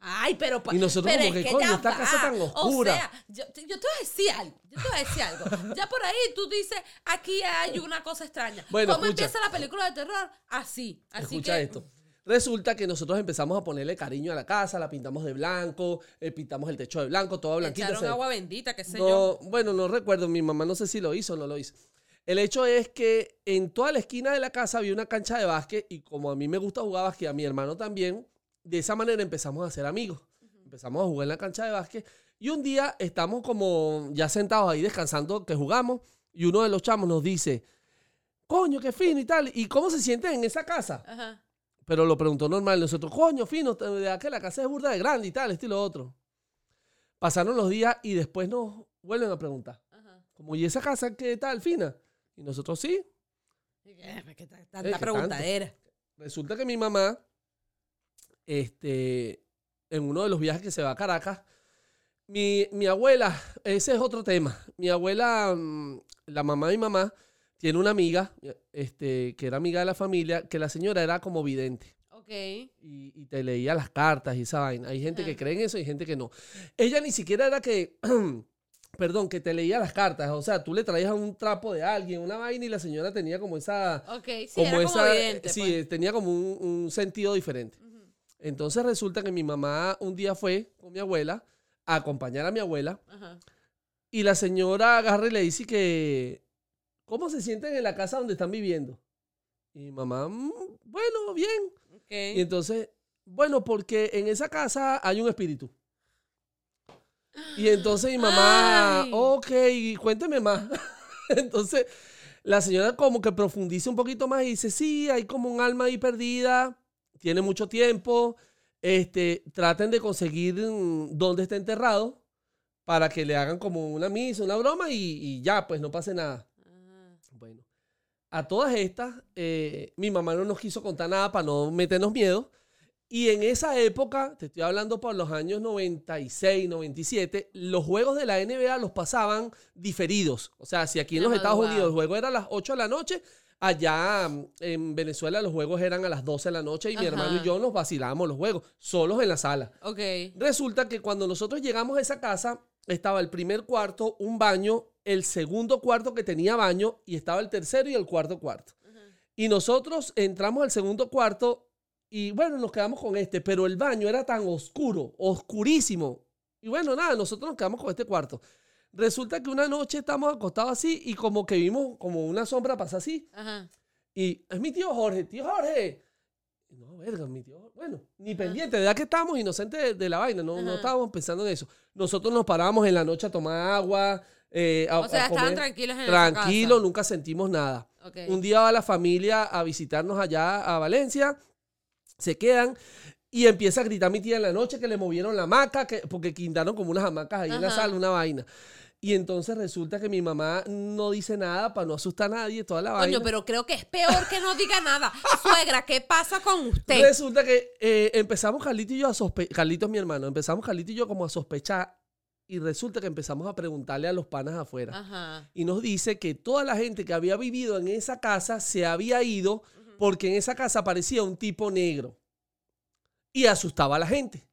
Ay, pero
Y nosotros
pero
como
es
que, coño, esta
va.
casa tan oscura.
O sea, yo, te- yo te voy a decir algo. Yo te voy a decir algo. Ya por ahí tú dices, aquí hay una cosa extraña.
Bueno,
¿Cómo
escucha.
empieza la película de terror? Así. Así
Escucha
que,
esto. Resulta que nosotros empezamos a ponerle cariño a la casa, la pintamos de blanco, eh, pintamos el techo de blanco, todo blanquito.
Echaron agua bendita, qué sé yo.
no, bueno, no recuerdo, mi mamá no sé si lo hizo o no lo hizo. El hecho es que en toda la esquina de la casa había una cancha de básquet y como a mí me gusta jugar básquet, a mi hermano también, de esa manera empezamos a ser amigos. Empezamos a jugar en la cancha de básquet y un día estamos como ya sentados ahí descansando que jugamos y uno de los chamos nos dice, coño, qué fino y tal, ¿y cómo se sienten en esa casa?
Ajá.
pero lo preguntó normal. Nosotros, coño, fino, de la casa es burda de grande y tal, esto y lo otro. Pasaron los días y después nos vuelven a preguntar. Como, ¿y esa casa qué tal, fina? Y nosotros, sí.
¿Qué
Eh, ¿qué
preguntadera?
Resulta que mi mamá, este, en uno de los viajes que se va a Caracas, mi, mi abuela, ese es otro tema. Mi abuela, mm, la mamá de mi mamá, tiene una amiga, este, que era amiga de la familia, que la señora era como vidente.
Ok.
y, y te leía las cartas y esa vaina. Hay gente que cree en eso y gente que no. Ella ni siquiera era que, perdón, que te leía las cartas. O sea, tú le traías un trapo de alguien, una vaina y la señora tenía como esa...
Ok, sí,
como
era como
esa
evidente.
sí,
pues.
tenía como un, un sentido diferente. Entonces resulta que mi mamá un día fue con mi abuela a acompañar a mi abuela
Ajá.
y la señora agarra y le dice que, ¿cómo se sienten en la casa donde están viviendo? Y mi mamá, "Mm, bueno, bien.
Ok.
Y entonces, bueno, porque en esa casa hay un espíritu. Y entonces mi mamá,
Ay.
ok, cuénteme más. entonces, la señora como que profundiza un poquito más y dice, sí, hay como un alma ahí perdida, tiene mucho tiempo, este, traten de conseguir mm, dónde está enterrado para que le hagan como una misa, una broma y, y ya, pues no pase nada.
Ah.
Bueno, a todas estas, eh, mi mamá no nos quiso contar nada para no meternos miedo. Y en esa época, te estoy hablando por los años 96, 97, los juegos de la NBA los pasaban diferidos. O sea, si aquí en los Estados. Unidos el juego era a las 8 de la noche, allá mm, en Venezuela los juegos eran a las 12 de la noche y mi hermano y yo nos vacilábamos los juegos, solos en la sala.
Ok.
Resulta que cuando nosotros llegamos a esa casa, estaba el primer cuarto, un baño, el segundo cuarto que tenía baño y estaba el tercero y el cuarto cuarto. Y nosotros entramos al segundo cuarto y bueno, nos quedamos con este, pero el baño era tan oscuro, oscurísimo. Y bueno, nada, nosotros nos quedamos con este cuarto. Resulta que una noche estamos acostados así y como que vimos como una sombra pasar así.
Ajá.
Y es mi tío Jorge, tío Jorge. No, verga, mi tío. Bueno, ni pendiente, de verdad que estábamos inocentes de, de la vaina, no, no
Ajá.
estábamos pensando en eso. Nosotros nos parábamos en la noche a tomar agua, eh, a,
O sea,
a
estaban
comer.
tranquilos en esa
Tranquilo,
casa.
nunca sentimos nada.
Ok.
Un día va la familia a visitarnos allá a Valencia, se quedan y empieza a gritar mi tía en la noche que le movieron la hamaca, que, porque quintaron como unas hamacas ahí en la sala, una vaina. Y entonces resulta que mi mamá no dice nada para no asustar a nadie, toda la vaina.
Coño, pero creo que es peor que no diga nada. Suegra, ¿qué pasa con usted?
Resulta que eh, empezamos Carlito y yo a sospechar, Carlito es mi hermano, empezamos Carlito y yo como a sospechar y resulta que empezamos a preguntarle a los panas afuera.
Ajá.
Y nos dice que toda la gente que había vivido en esa casa se había ido porque en esa casa aparecía un tipo negro y asustaba a la gente.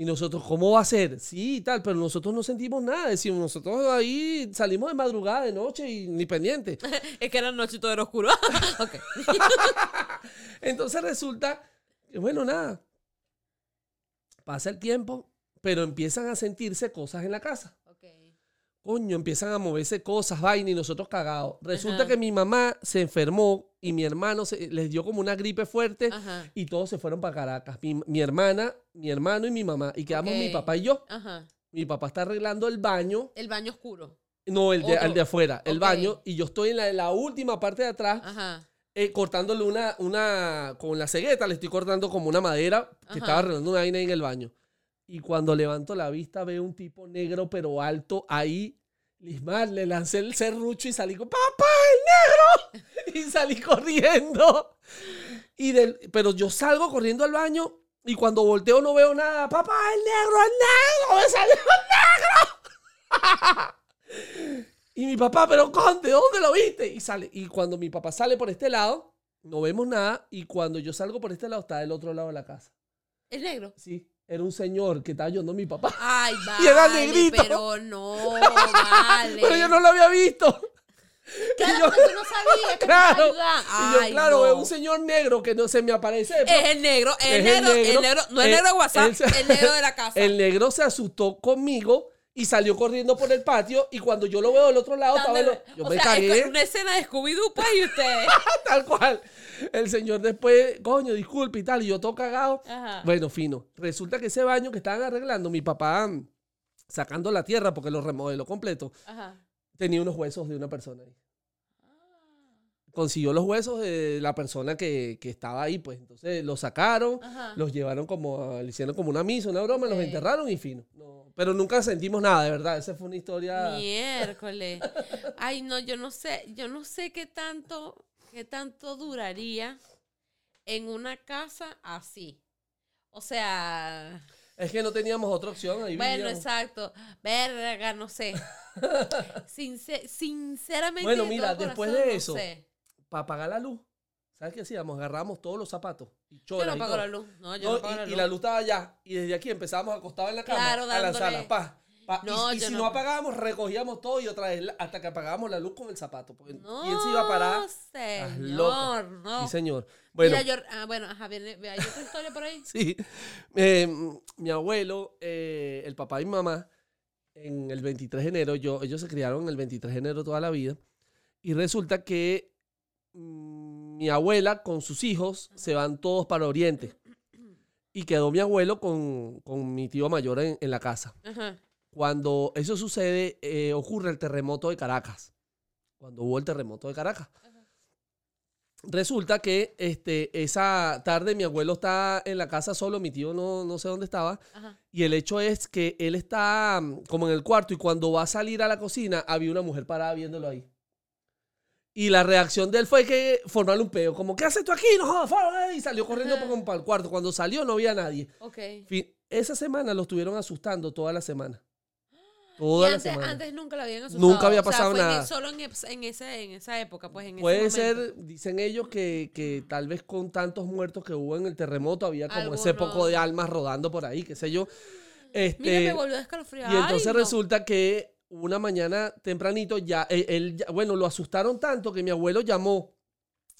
Y nosotros, ¿cómo va a ser? Sí, y tal, pero nosotros no sentimos nada. Decimos, nosotros ahí salimos de madrugada, de noche y ni pendiente.
Es que era noche y todo era oscuro. ok.
Entonces resulta que, bueno, nada. Pasa el tiempo, pero empiezan a sentirse cosas en la casa.
Ok.
Coño, empiezan a moverse cosas, vaina, y nosotros cagados. Resulta
Ajá.
que mi mamá se enfermó y mi hermano se- les dio como una gripe fuerte
Ajá.
y todos se fueron para Caracas. Mi, mi hermana, mi hermano y mi mamá. Y quedamos
Ok.
mi papá y yo.
Ajá.
Mi papá está arreglando el baño.
El baño oscuro.
No, el de, el de afuera, el baño. Y yo estoy en la, en la última parte de atrás
Ajá.
eh, cortándole una, una, con la cegueta, le estoy cortando como una madera que
Ajá.
estaba arreglando una vaina en el baño. Y cuando levanto la vista veo un tipo negro pero alto ahí. Lismar, le lancé el serrucho y salí con ¡Papá, el negro! Y salí corriendo. Y del, pero yo salgo corriendo al baño y cuando volteo no veo nada. ¡Papá, el negro, el negro! ¡Me salió el negro! Y mi papá, pero Conde, ¿dónde lo viste? Y sale. Y cuando mi papá sale por este lado, no vemos nada. Y cuando yo salgo por este lado, está del otro lado de la casa.
El negro.
Sí, era un señor que estaba ayudando a mi papá.
Ay, vale.
Y era negrito.
Pero no, vale.
Pero yo no lo había visto.
Claro,
yo-
porque tú no sabías que
Claro. y yo, claro,
no.
es un señor negro que no se me aparece. de
Es el negro, el
Es el
negro, el
negro.
no el
Eh,
negro de WhatsApp, el negro de la casa.
El negro se asustó conmigo y salió corriendo por el patio. Y cuando yo lo veo del otro lado, estaba el- yo
o
me
sea,
cagué.
es una escena de Scooby-Doo, pues, y usted.
tal cual. El señor después, coño, disculpe y tal, y yo todo cagado.
Ajá.
Bueno, fino. Resulta que ese baño que estaban arreglando, mi papá mm, sacando la tierra porque lo remodeló completo,
Ajá.
tenía unos huesos de una persona ahí. Consiguió los huesos de la persona que, que estaba ahí, pues. Entonces los sacaron,
Ajá.
los llevaron como, a- le hicieron como una misa, una broma, los
Ok.
enterraron y fino. No, pero nunca sentimos nada, de verdad. Esa fue una historia.
Miércoles. Ay, no, yo no sé, yo no sé qué tanto, qué tanto duraría en una casa así. O sea,
Es que no teníamos otra opción. Ahí
bueno,
vivíamos.
exacto. Verga, no sé. Sincer- sinceramente.
Bueno,
de
mira,
todo
después
corazón,
de
no
eso,
sé.
Para apagar la luz, ¿sabes qué hacíamos? Agarramos todos los zapatos y
Yo no apago la luz. No, yo
No,
no apago
y,
la
y
luz.
la luz estaba allá. Y desde aquí empezábamos acostados en la cama
Claro,
a
dándole-
lanzarla. Pa, pa.
No,
y si
no.
no apagábamos, recogíamos todo y otra vez la- hasta que apagábamos la luz con el zapato. porque
No,
¿Quién se iba a parar?
Señor, no.
Sí, señor. Bueno,
Mira, yo, ah, bueno, ajá, viene, hay otra historia por ahí.
sí. Eh, mi abuelo, eh, el papá y mi mamá, en el 23 de enero, yo, ellos se criaron el 23 de enero toda la vida. Y resulta que mi abuela con sus hijos se van todos para Oriente. Y quedó mi abuelo con, con mi tío mayor en, en la casa.
Ajá.
Cuando eso sucede, eh, ocurre el terremoto de Caracas. Cuando hubo el terremoto de Caracas. Resulta que este, esa tarde mi abuelo está en la casa solo, mi tío no, no sé dónde estaba.
Ajá.
Y el hecho es que él está mm, como en el cuarto y cuando va a salir a la cocina había una mujer parada viéndolo ahí. Y la reacción de él fue que formarle un peo, como, ¿qué haces tú aquí? No jodas, fuera", Y salió corriendo como para el cuarto. Cuando salió no había nadie.
Ok.
Fin- esa semana lo estuvieron asustando toda la semana.
Y
Toda la
antes,
semana.
antes nunca la habían asustado.
Nunca había
O sea,
pasado
fue
nada.
solo en, en, ese, en esa época, pues en ese
Puede
momento.
ser, dicen ellos, que, que tal vez con tantos muertos que hubo en el terremoto había como ese poco de almas rodando por ahí, qué sé yo. Este,
Mira, me volvió a escalofriar.
y entonces
Ay, no.
resulta que una mañana tempranito ya, él, él ya- bueno, lo asustaron tanto que mi abuelo llamó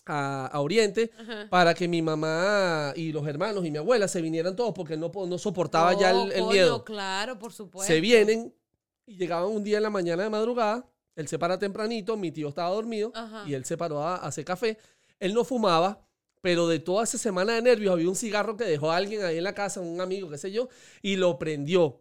a, a Oriente
Ajá.
para que mi mamá y los hermanos y mi abuela se vinieran todos porque no, po- no soportaba ya
No,
el, el
coño,
miedo.
claro, por supuesto.
Se vienen y llegaban un día en la mañana de madrugada. Él se para tempranito, mi tío estaba dormido
Ajá.
y él se paró a, a hacer café. Él no fumaba, pero de toda esa semana de nervios había un cigarro que dejó alguien ahí en la casa, un amigo, qué sé yo, y lo prendió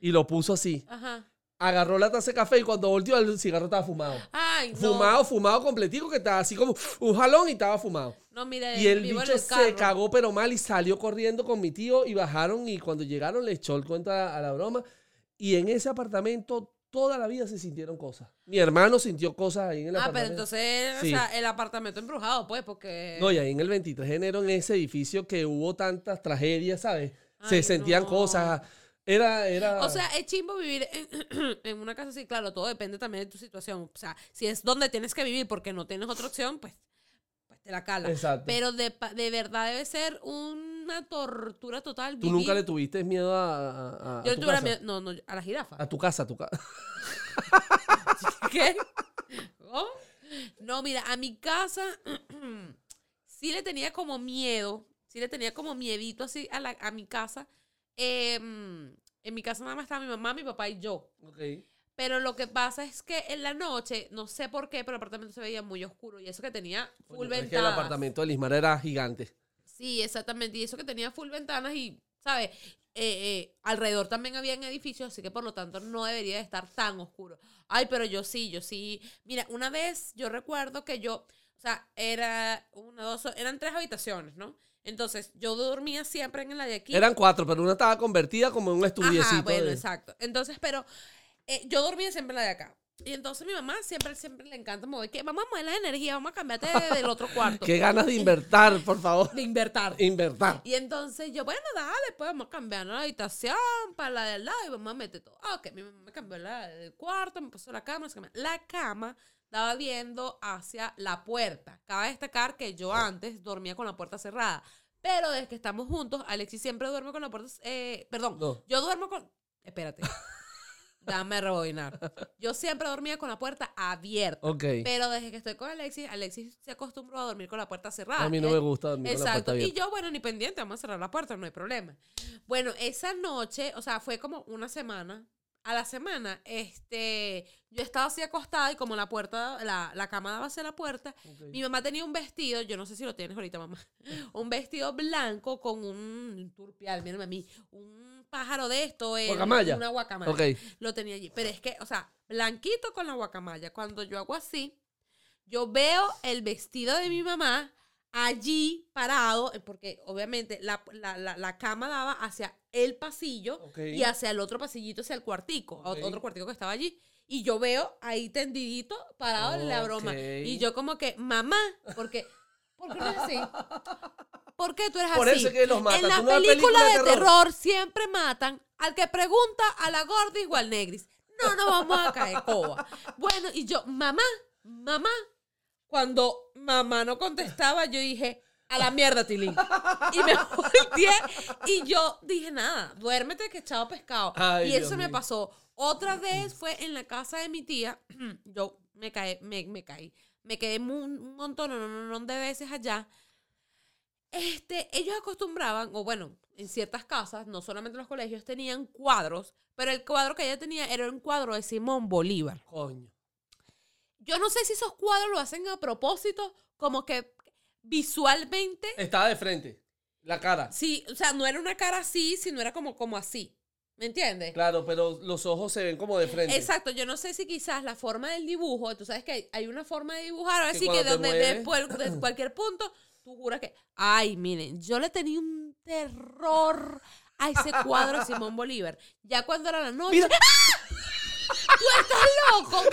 y lo puso así.
Ajá.
Agarró la taza de café y cuando volteó el cigarro estaba fumado.
Ay, no.
Fumado, fumado completico, que estaba así como un jalón y estaba fumado.
No, mira,
Y el bicho se cagó pero mal y salió corriendo con mi tío y bajaron y cuando llegaron le echó el cuento a, la broma. Y en ese apartamento toda la vida se sintieron cosas. Mi hermano sintió cosas ahí en el
Ah, pero
apartamento.
entonces,
Sí.
o sea, el apartamento embrujado, pues, porque...
No, y ahí en el 23 de enero en ese edificio que hubo tantas tragedias, ¿sabes? se sentían
no.
cosas. Era, era...
O sea, es chimbo vivir en, en una casa así, claro, todo depende también de tu situación. O sea, si es donde tienes que vivir porque no tienes otra opción, pues, pues te la cala.
Exacto.
Pero de, de verdad debe ser una tortura total.
¿Tú
vivir-
nunca le tuviste miedo a, a- a
Yo le
tu
tuve
casa?
miedo- No, no, a la jirafa.
A tu casa, a tu casa.
¿Qué? ¿Cómo? No, mira, a mi casa sí le tenía como miedo, sí le tenía como miedito así a, la, a mi casa. Em, en mi casa nada más estaba mi mamá, mi papá y yo. Pero lo que pasa es que en la noche, no sé por qué, pero el apartamento se veía muy oscuro. Y eso que tenía full
Coño, es que el
ventanas.
apartamento de Lismar era gigante.
Sí, exactamente. Y eso que tenía full ventanas y, ¿sabes? Eh, eh, alrededor también habían edificios, así que por lo tanto no debería de estar tan oscuro. Ay, pero yo sí, yo sí. Mira, una vez yo recuerdo que yo, o sea, era una, dos, eran tres habitaciones, ¿no? Entonces, yo dormía siempre en la de aquí.
Eran cuatro, pero una estaba convertida como en un estudiecito.
Ajá, bueno,
de-
exacto. Entonces, pero eh, yo dormía siempre en la de acá. Y entonces mi mamá siempre, siempre le encanta mover, que vamos a mover la energía, vamos a cambiarte de- del otro cuarto.
Qué ganas de invertir, por favor.
De invertir.
Invertir.
Y entonces yo, bueno, dale, pues vamos a cambiar la habitación para la del lado y vamos a meter todo. Ah, ok, mi mamá me cambió la del cuarto, me puso la cama, qué más. La cama estaba viendo hacia la puerta. Cabe destacar que yo antes dormía con la puerta cerrada. Pero desde que estamos juntos, Alexis siempre duerme con la puerta... Eh, perdón,
No.
yo duermo con... Espérate. Dame rebobinar. Yo siempre dormía con la puerta abierta.
Ok.
Pero desde que estoy con Alexis, Alexis se acostumbró a dormir con la puerta cerrada.
A mí no
Eh,
me gusta dormir con la puerta
Exacto. Y
abierta.
yo, bueno, ni pendiente, vamos a cerrar la puerta, no hay problema. Bueno, esa noche, o sea, fue como una semana. A la semana, este, yo estaba así acostada y como la puerta, la, la cama daba hacia la puerta, mi mamá tenía un vestido, yo no sé si lo tienes ahorita, mamá, un vestido blanco con un turpial, mírame a mí, un pájaro de esto, eh,
Guacamaya.
una guacamaya. Lo tenía allí. Pero es que, o sea, blanquito con la guacamaya. Cuando yo hago así, yo veo el vestido de mi mamá allí parado, eh, porque obviamente la, la- la- la cama daba hacia el pasillo y hacia el otro pasillito, hacia el cuartico, otro cuartico que estaba allí. Y yo veo ahí tendidito, parado en la broma. Y yo como que, mamá, porque... ¿Por qué no eres así? ¿Por qué tú eres
Por
así?
eso es que los matan.
En la
¿Tú no ves
película
películas
de
de
terror?
terror?
siempre matan al que pregunta a la gordis o al negris. No, no vamos a caer coba. Bueno, y yo, mamá, mamá. Cuando mamá no contestaba, yo dije, a la mierda, Tilín. Y me volteé y yo dije, nada, duérmete que echado pescado.
Ay,
y
Dios
eso me
mío.
pasó. Otra vez fue en la casa de mi tía. Yo me caí, me, me caí. Me quedé un montón, un montón de veces allá. Este, ellos acostumbraban, o bueno, en ciertas casas, no solamente en los colegios, tenían cuadros, pero el cuadro que ella tenía era un cuadro de Simón Bolívar.
Coño.
Yo no sé si esos cuadros lo hacen a propósito, como que visualmente,
Estaba de frente. La cara.
sí, o sea, no era una cara así, sino era como, como así. ¿Me entiendes?
Claro, pero los ojos se ven como de frente.
Exacto, yo no sé si quizás la forma del dibujo, tú sabes que hay, hay una forma de dibujar,
Que
así que de cualquier punto, tú juras que, ay, miren, yo le tenía un terror a ese cuadro de Simón Bolívar. Ya cuando era la noche. ¡Ah! ¡Tú estás loco!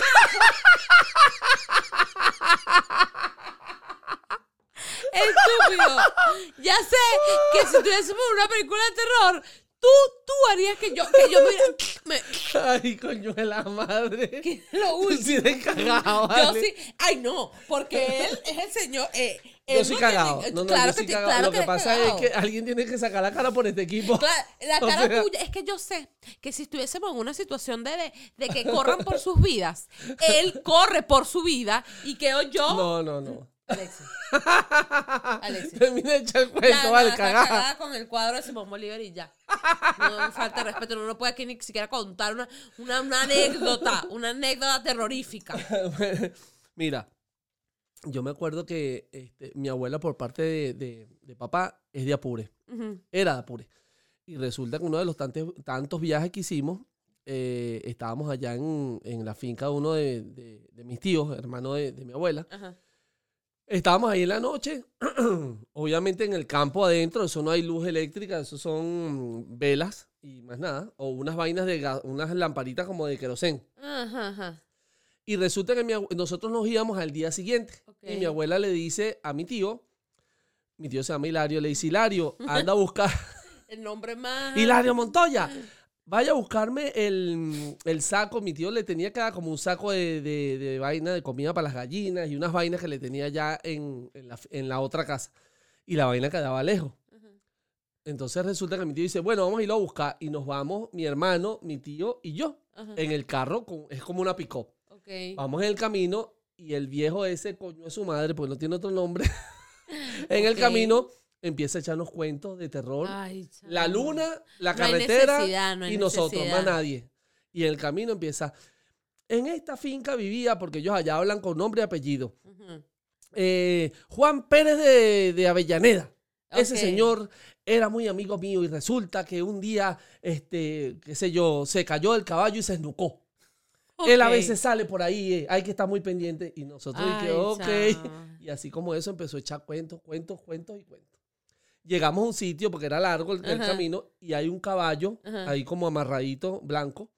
Estúpido. Ya sé que si tuviésemos una película de terror, tú, tú harías que yo, que yo me, me-
Ay, coño de la madre.
que lo último.
sí cagado,
Yo sí, ay no, porque él es el señor. eh,
Yo soy
no
cagado.
tiene-
No, no,
claro
yo
que, te- claro
Lo que pasa
cagado.
es que alguien tiene que sacar la cara por este equipo.
Claro, la
O
cara
sea-
tuya, es que yo sé que si estuviésemos en una situación de, de, de que corran por sus vidas, él corre por su vida y quedo yo.
No, no, no.
Alexis. Alexis.
Termina de echar el cuento,
Ya,
vale,
nada, está
cagada.
cagada con el cuadro de Simón Bolívar y ya. No falta de respeto, uno no puede aquí ni siquiera contar una, una, una anécdota, una anécdota terrorífica.
Mira, yo me acuerdo que este, mi abuela por parte de, de- de papá es de Apure. Era de Apure. Y resulta que uno de los tantos, tantos viajes que hicimos, eh, estábamos allá en, en la finca de uno de, de- mis tíos, hermano de, de mi abuela.
Ajá.
Estábamos ahí en la noche, obviamente en el campo adentro, eso no hay luz eléctrica, eso son velas y más nada, o unas vainas de gas, unas lamparitas como de querosén.
Ajá, ajá.
Y resulta que mi nosotros nos íbamos al día siguiente. Y mi abuela le dice a mi tío, mi tío se llama Hilario, le dice, Hilario, anda a buscar,
El nombre más.
Hilario Montoya, vaya a buscarme el, el saco. Mi tío le tenía que dar como un saco de, de- de vaina de comida para las gallinas y unas vainas que le tenía ya en, en la, en la otra casa. Y la vaina quedaba lejos. Entonces resulta que mi tío dice, bueno, vamos a irlo a buscar. Y nos vamos, mi hermano, mi tío y yo, en el carro, con- es como una pick. Vamos en el camino y el viejo ese coño de su madre, pues no tiene otro nombre, en el camino empieza a echarnos cuentos de terror.
Ay,
la luna, la carretera
no
y nosotros, más nadie. Y en el camino empieza, en esta finca vivía, porque ellos allá hablan con nombre y apellido, eh, Juan Pérez de, de Avellaneda. Ese señor era muy amigo mío y resulta que un día, este, qué sé yo, se cayó del caballo y se esnucó. Él a veces sale por ahí, eh, hay que estar muy pendiente. Y nosotros, y que, ok. Y así como eso empezó a echar cuentos, cuentos, cuentos y cuentos. Llegamos a un sitio porque era largo el, el camino y hay un caballo
Ajá.
ahí como amarradito, blanco.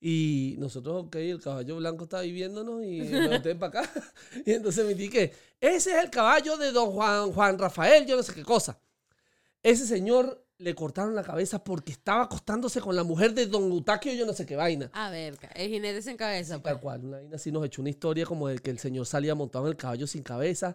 Y nosotros, ok, el caballo blanco está ahí viéndonos y boté para acá. Y entonces me dije, ese es el caballo de don Juan, Juan Rafael, yo no sé qué cosa. Ese señor le cortaron la cabeza porque estaba acostándose con la mujer de don Eustaquio, yo no sé qué vaina.
A ver, el jinete sin cabeza.
Sí,
pues.
tal cual, una vaina así nos echó una historia como de que el señor salía montado en el caballo sin cabeza.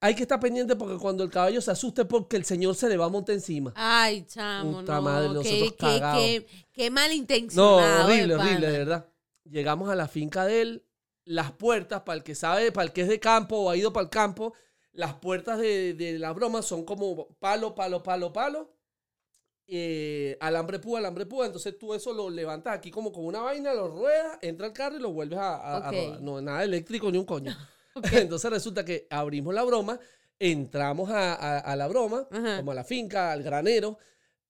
Hay que estar pendiente porque cuando el caballo se asuste porque el señor se le va a montar encima.
Ay, chamo,
Puta
no.
madre, nosotros
qué,
cagados.
qué, qué
No,
malintencionado.
horrible,
de
horrible, de verdad. Llegamos a la finca de él, las puertas, para el que sabe, para el que es de campo o ha ido para el campo, las puertas de, de la broma son como palo, palo, palo, palo. eh, alambre púa, alambre púa. Entonces tú eso lo levantas aquí como con una vaina, lo ruedas, entra al carro y lo vuelves a, a- a
Ok.
rodar. No, nada eléctrico ni un coño. Entonces resulta que abrimos la broma, entramos a, a- a la broma,
Ajá.
como a la finca, al granero,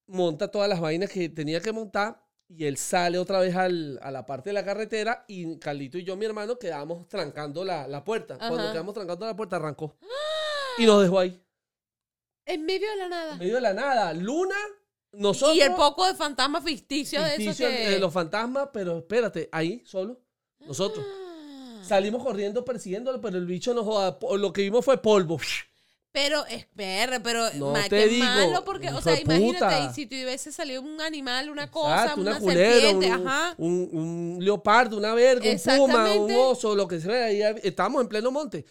monta todas las vainas que tenía que montar y él sale otra vez al- a la parte de la carretera y Carlito y yo, mi hermano, quedamos trancando la, la puerta. Cuando quedamos trancando la puerta, arrancó. Y nos dejó ahí,
En medio de la nada.
en medio de la nada. Luna, nosotros...
Y el poco de fantasma ficticio, de eso
ficticio
que...
de los fantasmas, pero espérate, ahí, solo, nosotros.
Ah.
Salimos corriendo persiguiéndolo, pero el bicho nos joda. Lo que vimos fue polvo.
Pero, espera, pero
No
ma,
te
qué
digo,
malo porque, o sea, imagínate,
puta.
y si te hubiese salido un animal, una cosa, una, serpiente,
un,
ajá.
un- un leopardo, una verga, un puma, un oso, lo que sea. Ahí estábamos en pleno monte.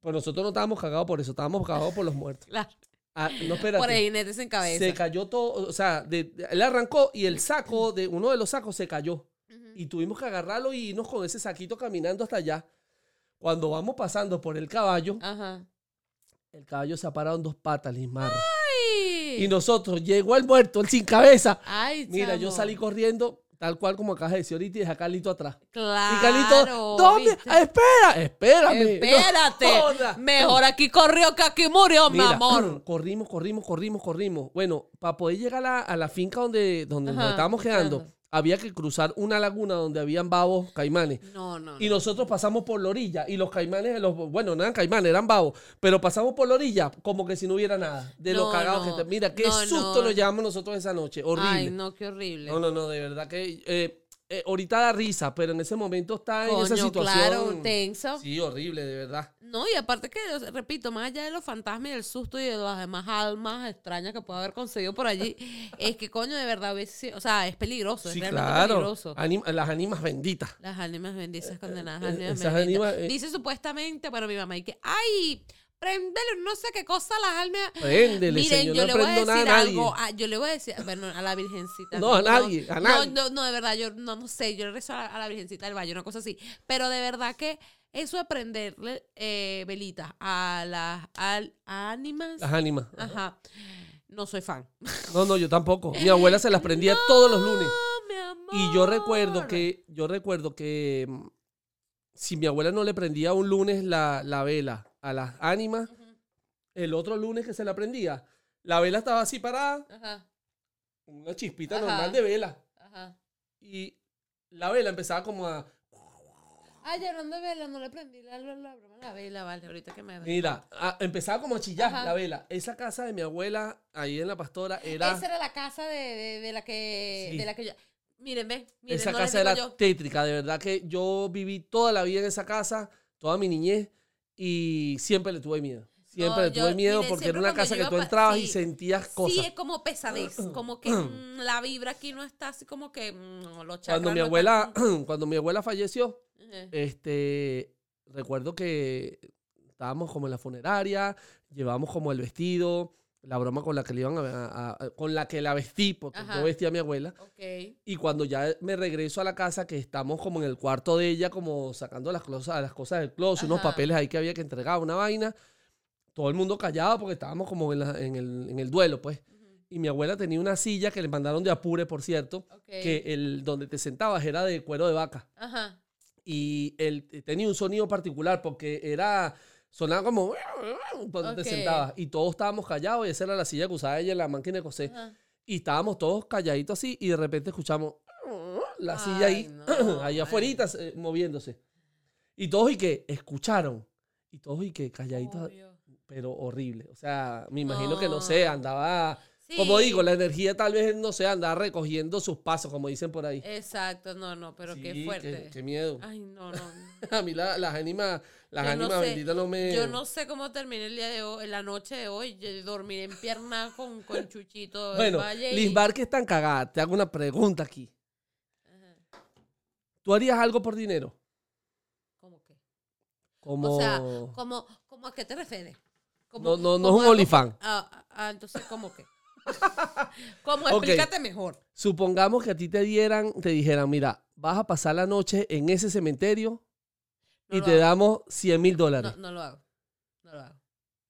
Pues nosotros no estábamos cagados por eso, estábamos cagados por los muertos.
Claro,
Ah, no, espérate.
por ahí jinete sin cabeza.
se cayó todo, o sea, de- él arrancó y el saco de uno de los sacos se cayó. Y tuvimos que agarrarlo y irnos con ese saquito caminando hasta allá. Cuando vamos pasando por el caballo,
Ajá.
el caballo se ha parado en dos patas, Lismar. Y nosotros, llegó el muerto, el sin cabeza.
Ay,
Mira, yo salí corriendo, tal cual como acabas de decir ahorita, y dejé a Carlito atrás.
Claro.
y Carlito, ¿dónde? Ah, espera, espérame.
Espérate.
No.
Mejor aquí corrió que aquí murió, mi
Mira,
amor.
corrimos, corrimos, corrimos, corrimos. Bueno, para poder llegar a la, a la finca donde, donde nos estábamos quedando,
quedando.
Había que cruzar una laguna donde habían babos, caimanes.
No, no.
Y nosotros pasamos por la orilla y los caimanes, los, bueno, no eran caimanes, eran babos, pero pasamos por la orilla como que si no hubiera nada de los
No,
cagados
no.
que te- Mira, qué susto
no.
nos llevamos nosotros esa noche, horrible.
Ay, no, qué horrible.
No, no, no, de verdad que eh, eh, ahorita da risa, pero en ese momento está en esa situación.
claro, tenso.
Sí, horrible, de verdad.
No, y aparte que, repito, más allá de los fantasmas y del susto y de las demás almas extrañas que puede haber conseguido por allí, es que coño, de verdad, o sea, es peligroso,
Sí,
es realmente
claro.
peligroso.
Las ánimas benditas.
Las ánimas benditas condenadas.
eh,
ánimas benditas.
ánimas, eh.
Dice supuestamente, bueno, mi mamá, y que, ay, prendele no sé qué cosa las almas.
Préndele,
Miren,
señor,
yo
no
le voy a
nada
decir
a nadie.
algo. a- yo le voy a decir, bueno, a la virgencita.
No, a nadie, a
no,
nadie.
No, no, de verdad, yo no, no sé, yo le rezo a, a la virgencita del valle, una cosa así. Pero de verdad que eso de prenderle eh, velitas a las al- ánimas,
Las ánimas.
ajá, no soy fan.
No, no, yo tampoco. Mi abuela se las prendía todos los lunes.
No, mi amor.
Y yo recuerdo que, yo recuerdo que mm, si mi abuela no le prendía un lunes la, la vela a las ánimas, el otro lunes que se la prendía, la vela estaba así parada,
Ajá,
una chispita
Ajá.
normal de vela.
ajá.
Y la vela empezaba como a,
Ay, hablando de vela, no le prendí la, la, la, la vela, vale, ahorita que me
mira, a- empezaba como a chillar
Ajá.
la vela. Esa casa de mi abuela, ahí en la pastora, era,
Esa era la casa de, de, de la que,
Sí.
de la que yo... Miren, ve, miren,
esa
no
casa era
yo.
tétrica, de verdad que yo viví toda la vida en esa casa, toda mi niñez, y siempre le tuve miedo. Siempre
No,
le tuve
yo-
miedo porque era una casa que tú entrabas y
sí.
sentías
Sí,
cosas.
es como pesadez, como que mm, la vibra aquí no está así como que mm, los
Cuando mi abuela,
están-
cuando mi abuela falleció, este, recuerdo que estábamos como en la funeraria, llevábamos como el vestido, la broma con la que le iban a, a- a- con la que la vestí, porque
Ajá.
yo vestía a mi abuela.
Ok.
Y cuando ya me regreso a la casa, que estamos como en el cuarto de ella, como sacando las cosas, las cosas del closet, unos papeles ahí que había que entregar, una vaina, todo el mundo callado porque estábamos como en, la- en el, en el duelo, pues. Y mi abuela tenía una silla que le mandaron de Apure, por cierto,
Ok.
que el donde te sentabas era de cuero de vaca.
Ajá.
Y él tenía un sonido particular porque era, sonaba como cuando
Ok.
te sentabas. Y todos estábamos callados y esa era la silla que usaba ella en la máquina de coser.
Ajá.
Y estábamos todos calladitos así y de repente escuchamos la silla ahí,
no,
ahí afuera moviéndose. Y todos y que escucharon. Y todos y que calladitos,
Obvio.
pero horrible. O sea, me imagino que No. sé, andaba,
Sí.
como digo, la energía tal vez, no sé, andaba recogiendo sus pasos, como dicen por ahí.
Exacto, no, no, pero
Sí,
qué fuerte.
Qué, qué miedo.
Ay, no, no.
A mí la- las ánimas, las
Yo no
ánimas
sé,
benditas no me...
Yo no sé cómo terminé el día de hoy, la noche de hoy. Yo dormiré en pierna con, con Chuchito
Bueno,
y-
Lisbar que es tan cagada, te hago una pregunta aquí. ¿Tú harías algo por dinero?
¿Cómo qué?
Como...
O sea, ¿cómo, cómo a qué te refieres?
No, no, no es un OnlyFans.
Ah, ah, ah, entonces, ¿cómo qué? ¿Cómo? Explícate mejor.
Supongamos que a ti te dieran, te dijeran, mira, vas a pasar la noche en ese cementerio
No
y te
hago.
damos 100 mil dólares.
No, no lo hago. No lo hago.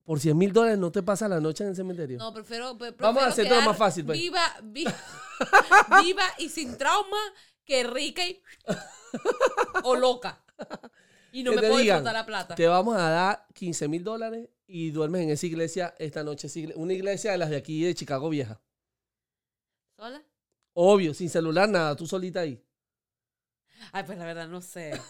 Por 100 mil dólares no te pasa la noche en el cementerio.
No, prefiero. pre-
Vamos a hacértelo
quedar
más fácil, pues.
Viva, vi- viva y sin trauma que rica y. o loca. Y no me puedo disfrutar la plata.
Te vamos a dar 15 mil dólares y duermes en esa iglesia esta noche. Una iglesia de las de aquí de Chicago vieja.
¿Sola?
Obvio, sin celular, nada, tú solita ahí.
Ay, pues la verdad no sé.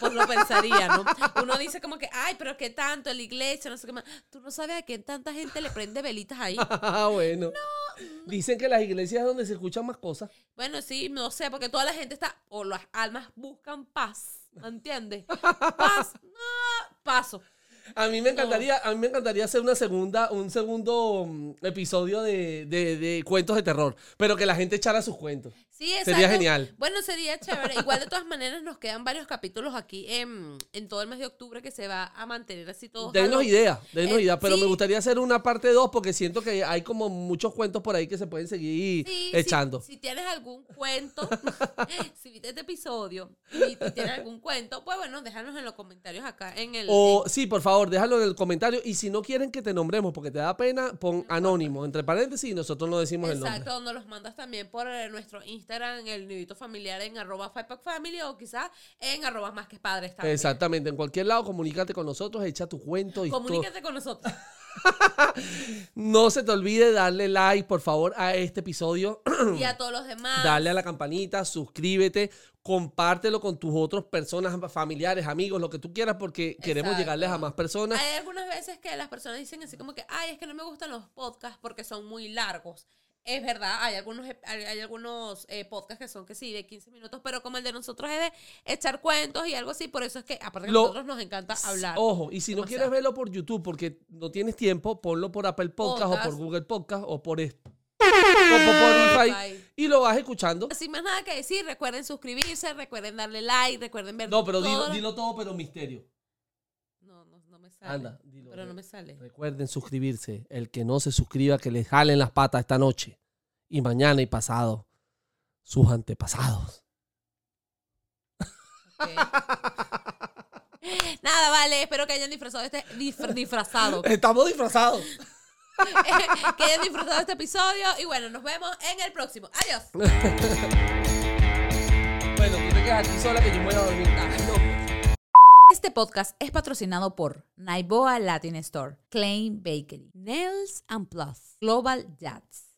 Pues lo pensaría, ¿no? Uno dice como que, ay, pero qué tanto en la iglesia, no sé qué más. Tú no sabes a qué tanta gente le prende velitas ahí.
Ah, bueno. Dicen que las iglesias es donde se escuchan más cosas.
Bueno, sí, no sé, porque toda la gente está, o las almas buscan paz, ¿me entiendes? Paz, no, paso.
A mí me encantaría, a mí me encantaría hacer una segunda, un segundo mm, episodio de, de- de cuentos de terror, pero que la gente echara sus cuentos.
Sí, exacto.
Sería genial.
Bueno, sería chévere. Igual de todas maneras nos quedan varios capítulos aquí en, en todo el mes de octubre que se va a mantener así todo.
Denos ideas, denos
Eh,
ideas, pero me gustaría hacer una parte 2 porque siento que hay como muchos cuentos por ahí que se pueden seguir
Sí,
echando.
Si, si tienes algún cuento, si viste este episodio y, y tienes algún cuento, pues bueno, déjanos en los comentarios acá en el.
O sí, por favor, déjalo en el comentario. Y si no quieren que te nombremos porque te da pena, pon anónimo, entre paréntesis, y nosotros no decimos el nombre.
Exacto, nos los mandas también por eh, nuestro Instagram, en el nidito familiar, en arroba Fivepack Family o quizás en arroba más que padres también.
Exactamente, en cualquier lado, comunícate con nosotros, echa tu cuento.
Comunícate con nosotros.
No se te olvide darle like, por favor, a este episodio.
y a todos los demás.
Dale a la campanita, suscríbete, compártelo con tus otras personas, familiares, amigos, lo que tú quieras, porque queremos llegarles a más personas.
Hay algunas veces que las personas dicen así como que, ay, es que no me gustan los podcasts porque son muy largos. Es verdad, hay algunos, hay, hay algunos eh, podcasts que son que sí, de 15 minutos, pero como el de nosotros es de echar cuentos y algo así, por eso es que, aparte que
Lo-
nosotros nos encanta hablar.
Ojo, y si no
demasiado.
quieres verlo por YouTube porque no tienes tiempo, ponlo por Apple Podcast, o por. Google Podcast o por, es- o por Spotify
Spotify.
y lo vas escuchando.
Sin más nada que decir, recuerden suscribirse, recuerden darle like, recuerden ver
No, pero dilo,
todas las-
dilo todo, pero misterio.
Sale.
Anda, dilo.
Pero no me sale.
Recuerden suscribirse. El que no se suscriba, que le jalen las patas esta noche. Y mañana y pasado. Sus antepasados.
Nada, vale, espero que hayan disfrazado este disfrazado.
Estamos disfrazados.
que hayan disfrutado este episodio y bueno, nos vemos en el próximo. Adiós.
Bueno, tú te quedas aquí sola que yo me voy a dormir.
Este podcast es patrocinado por Naiboa Latin Store, Klein Bakery, Nails and Plus, Global Jats,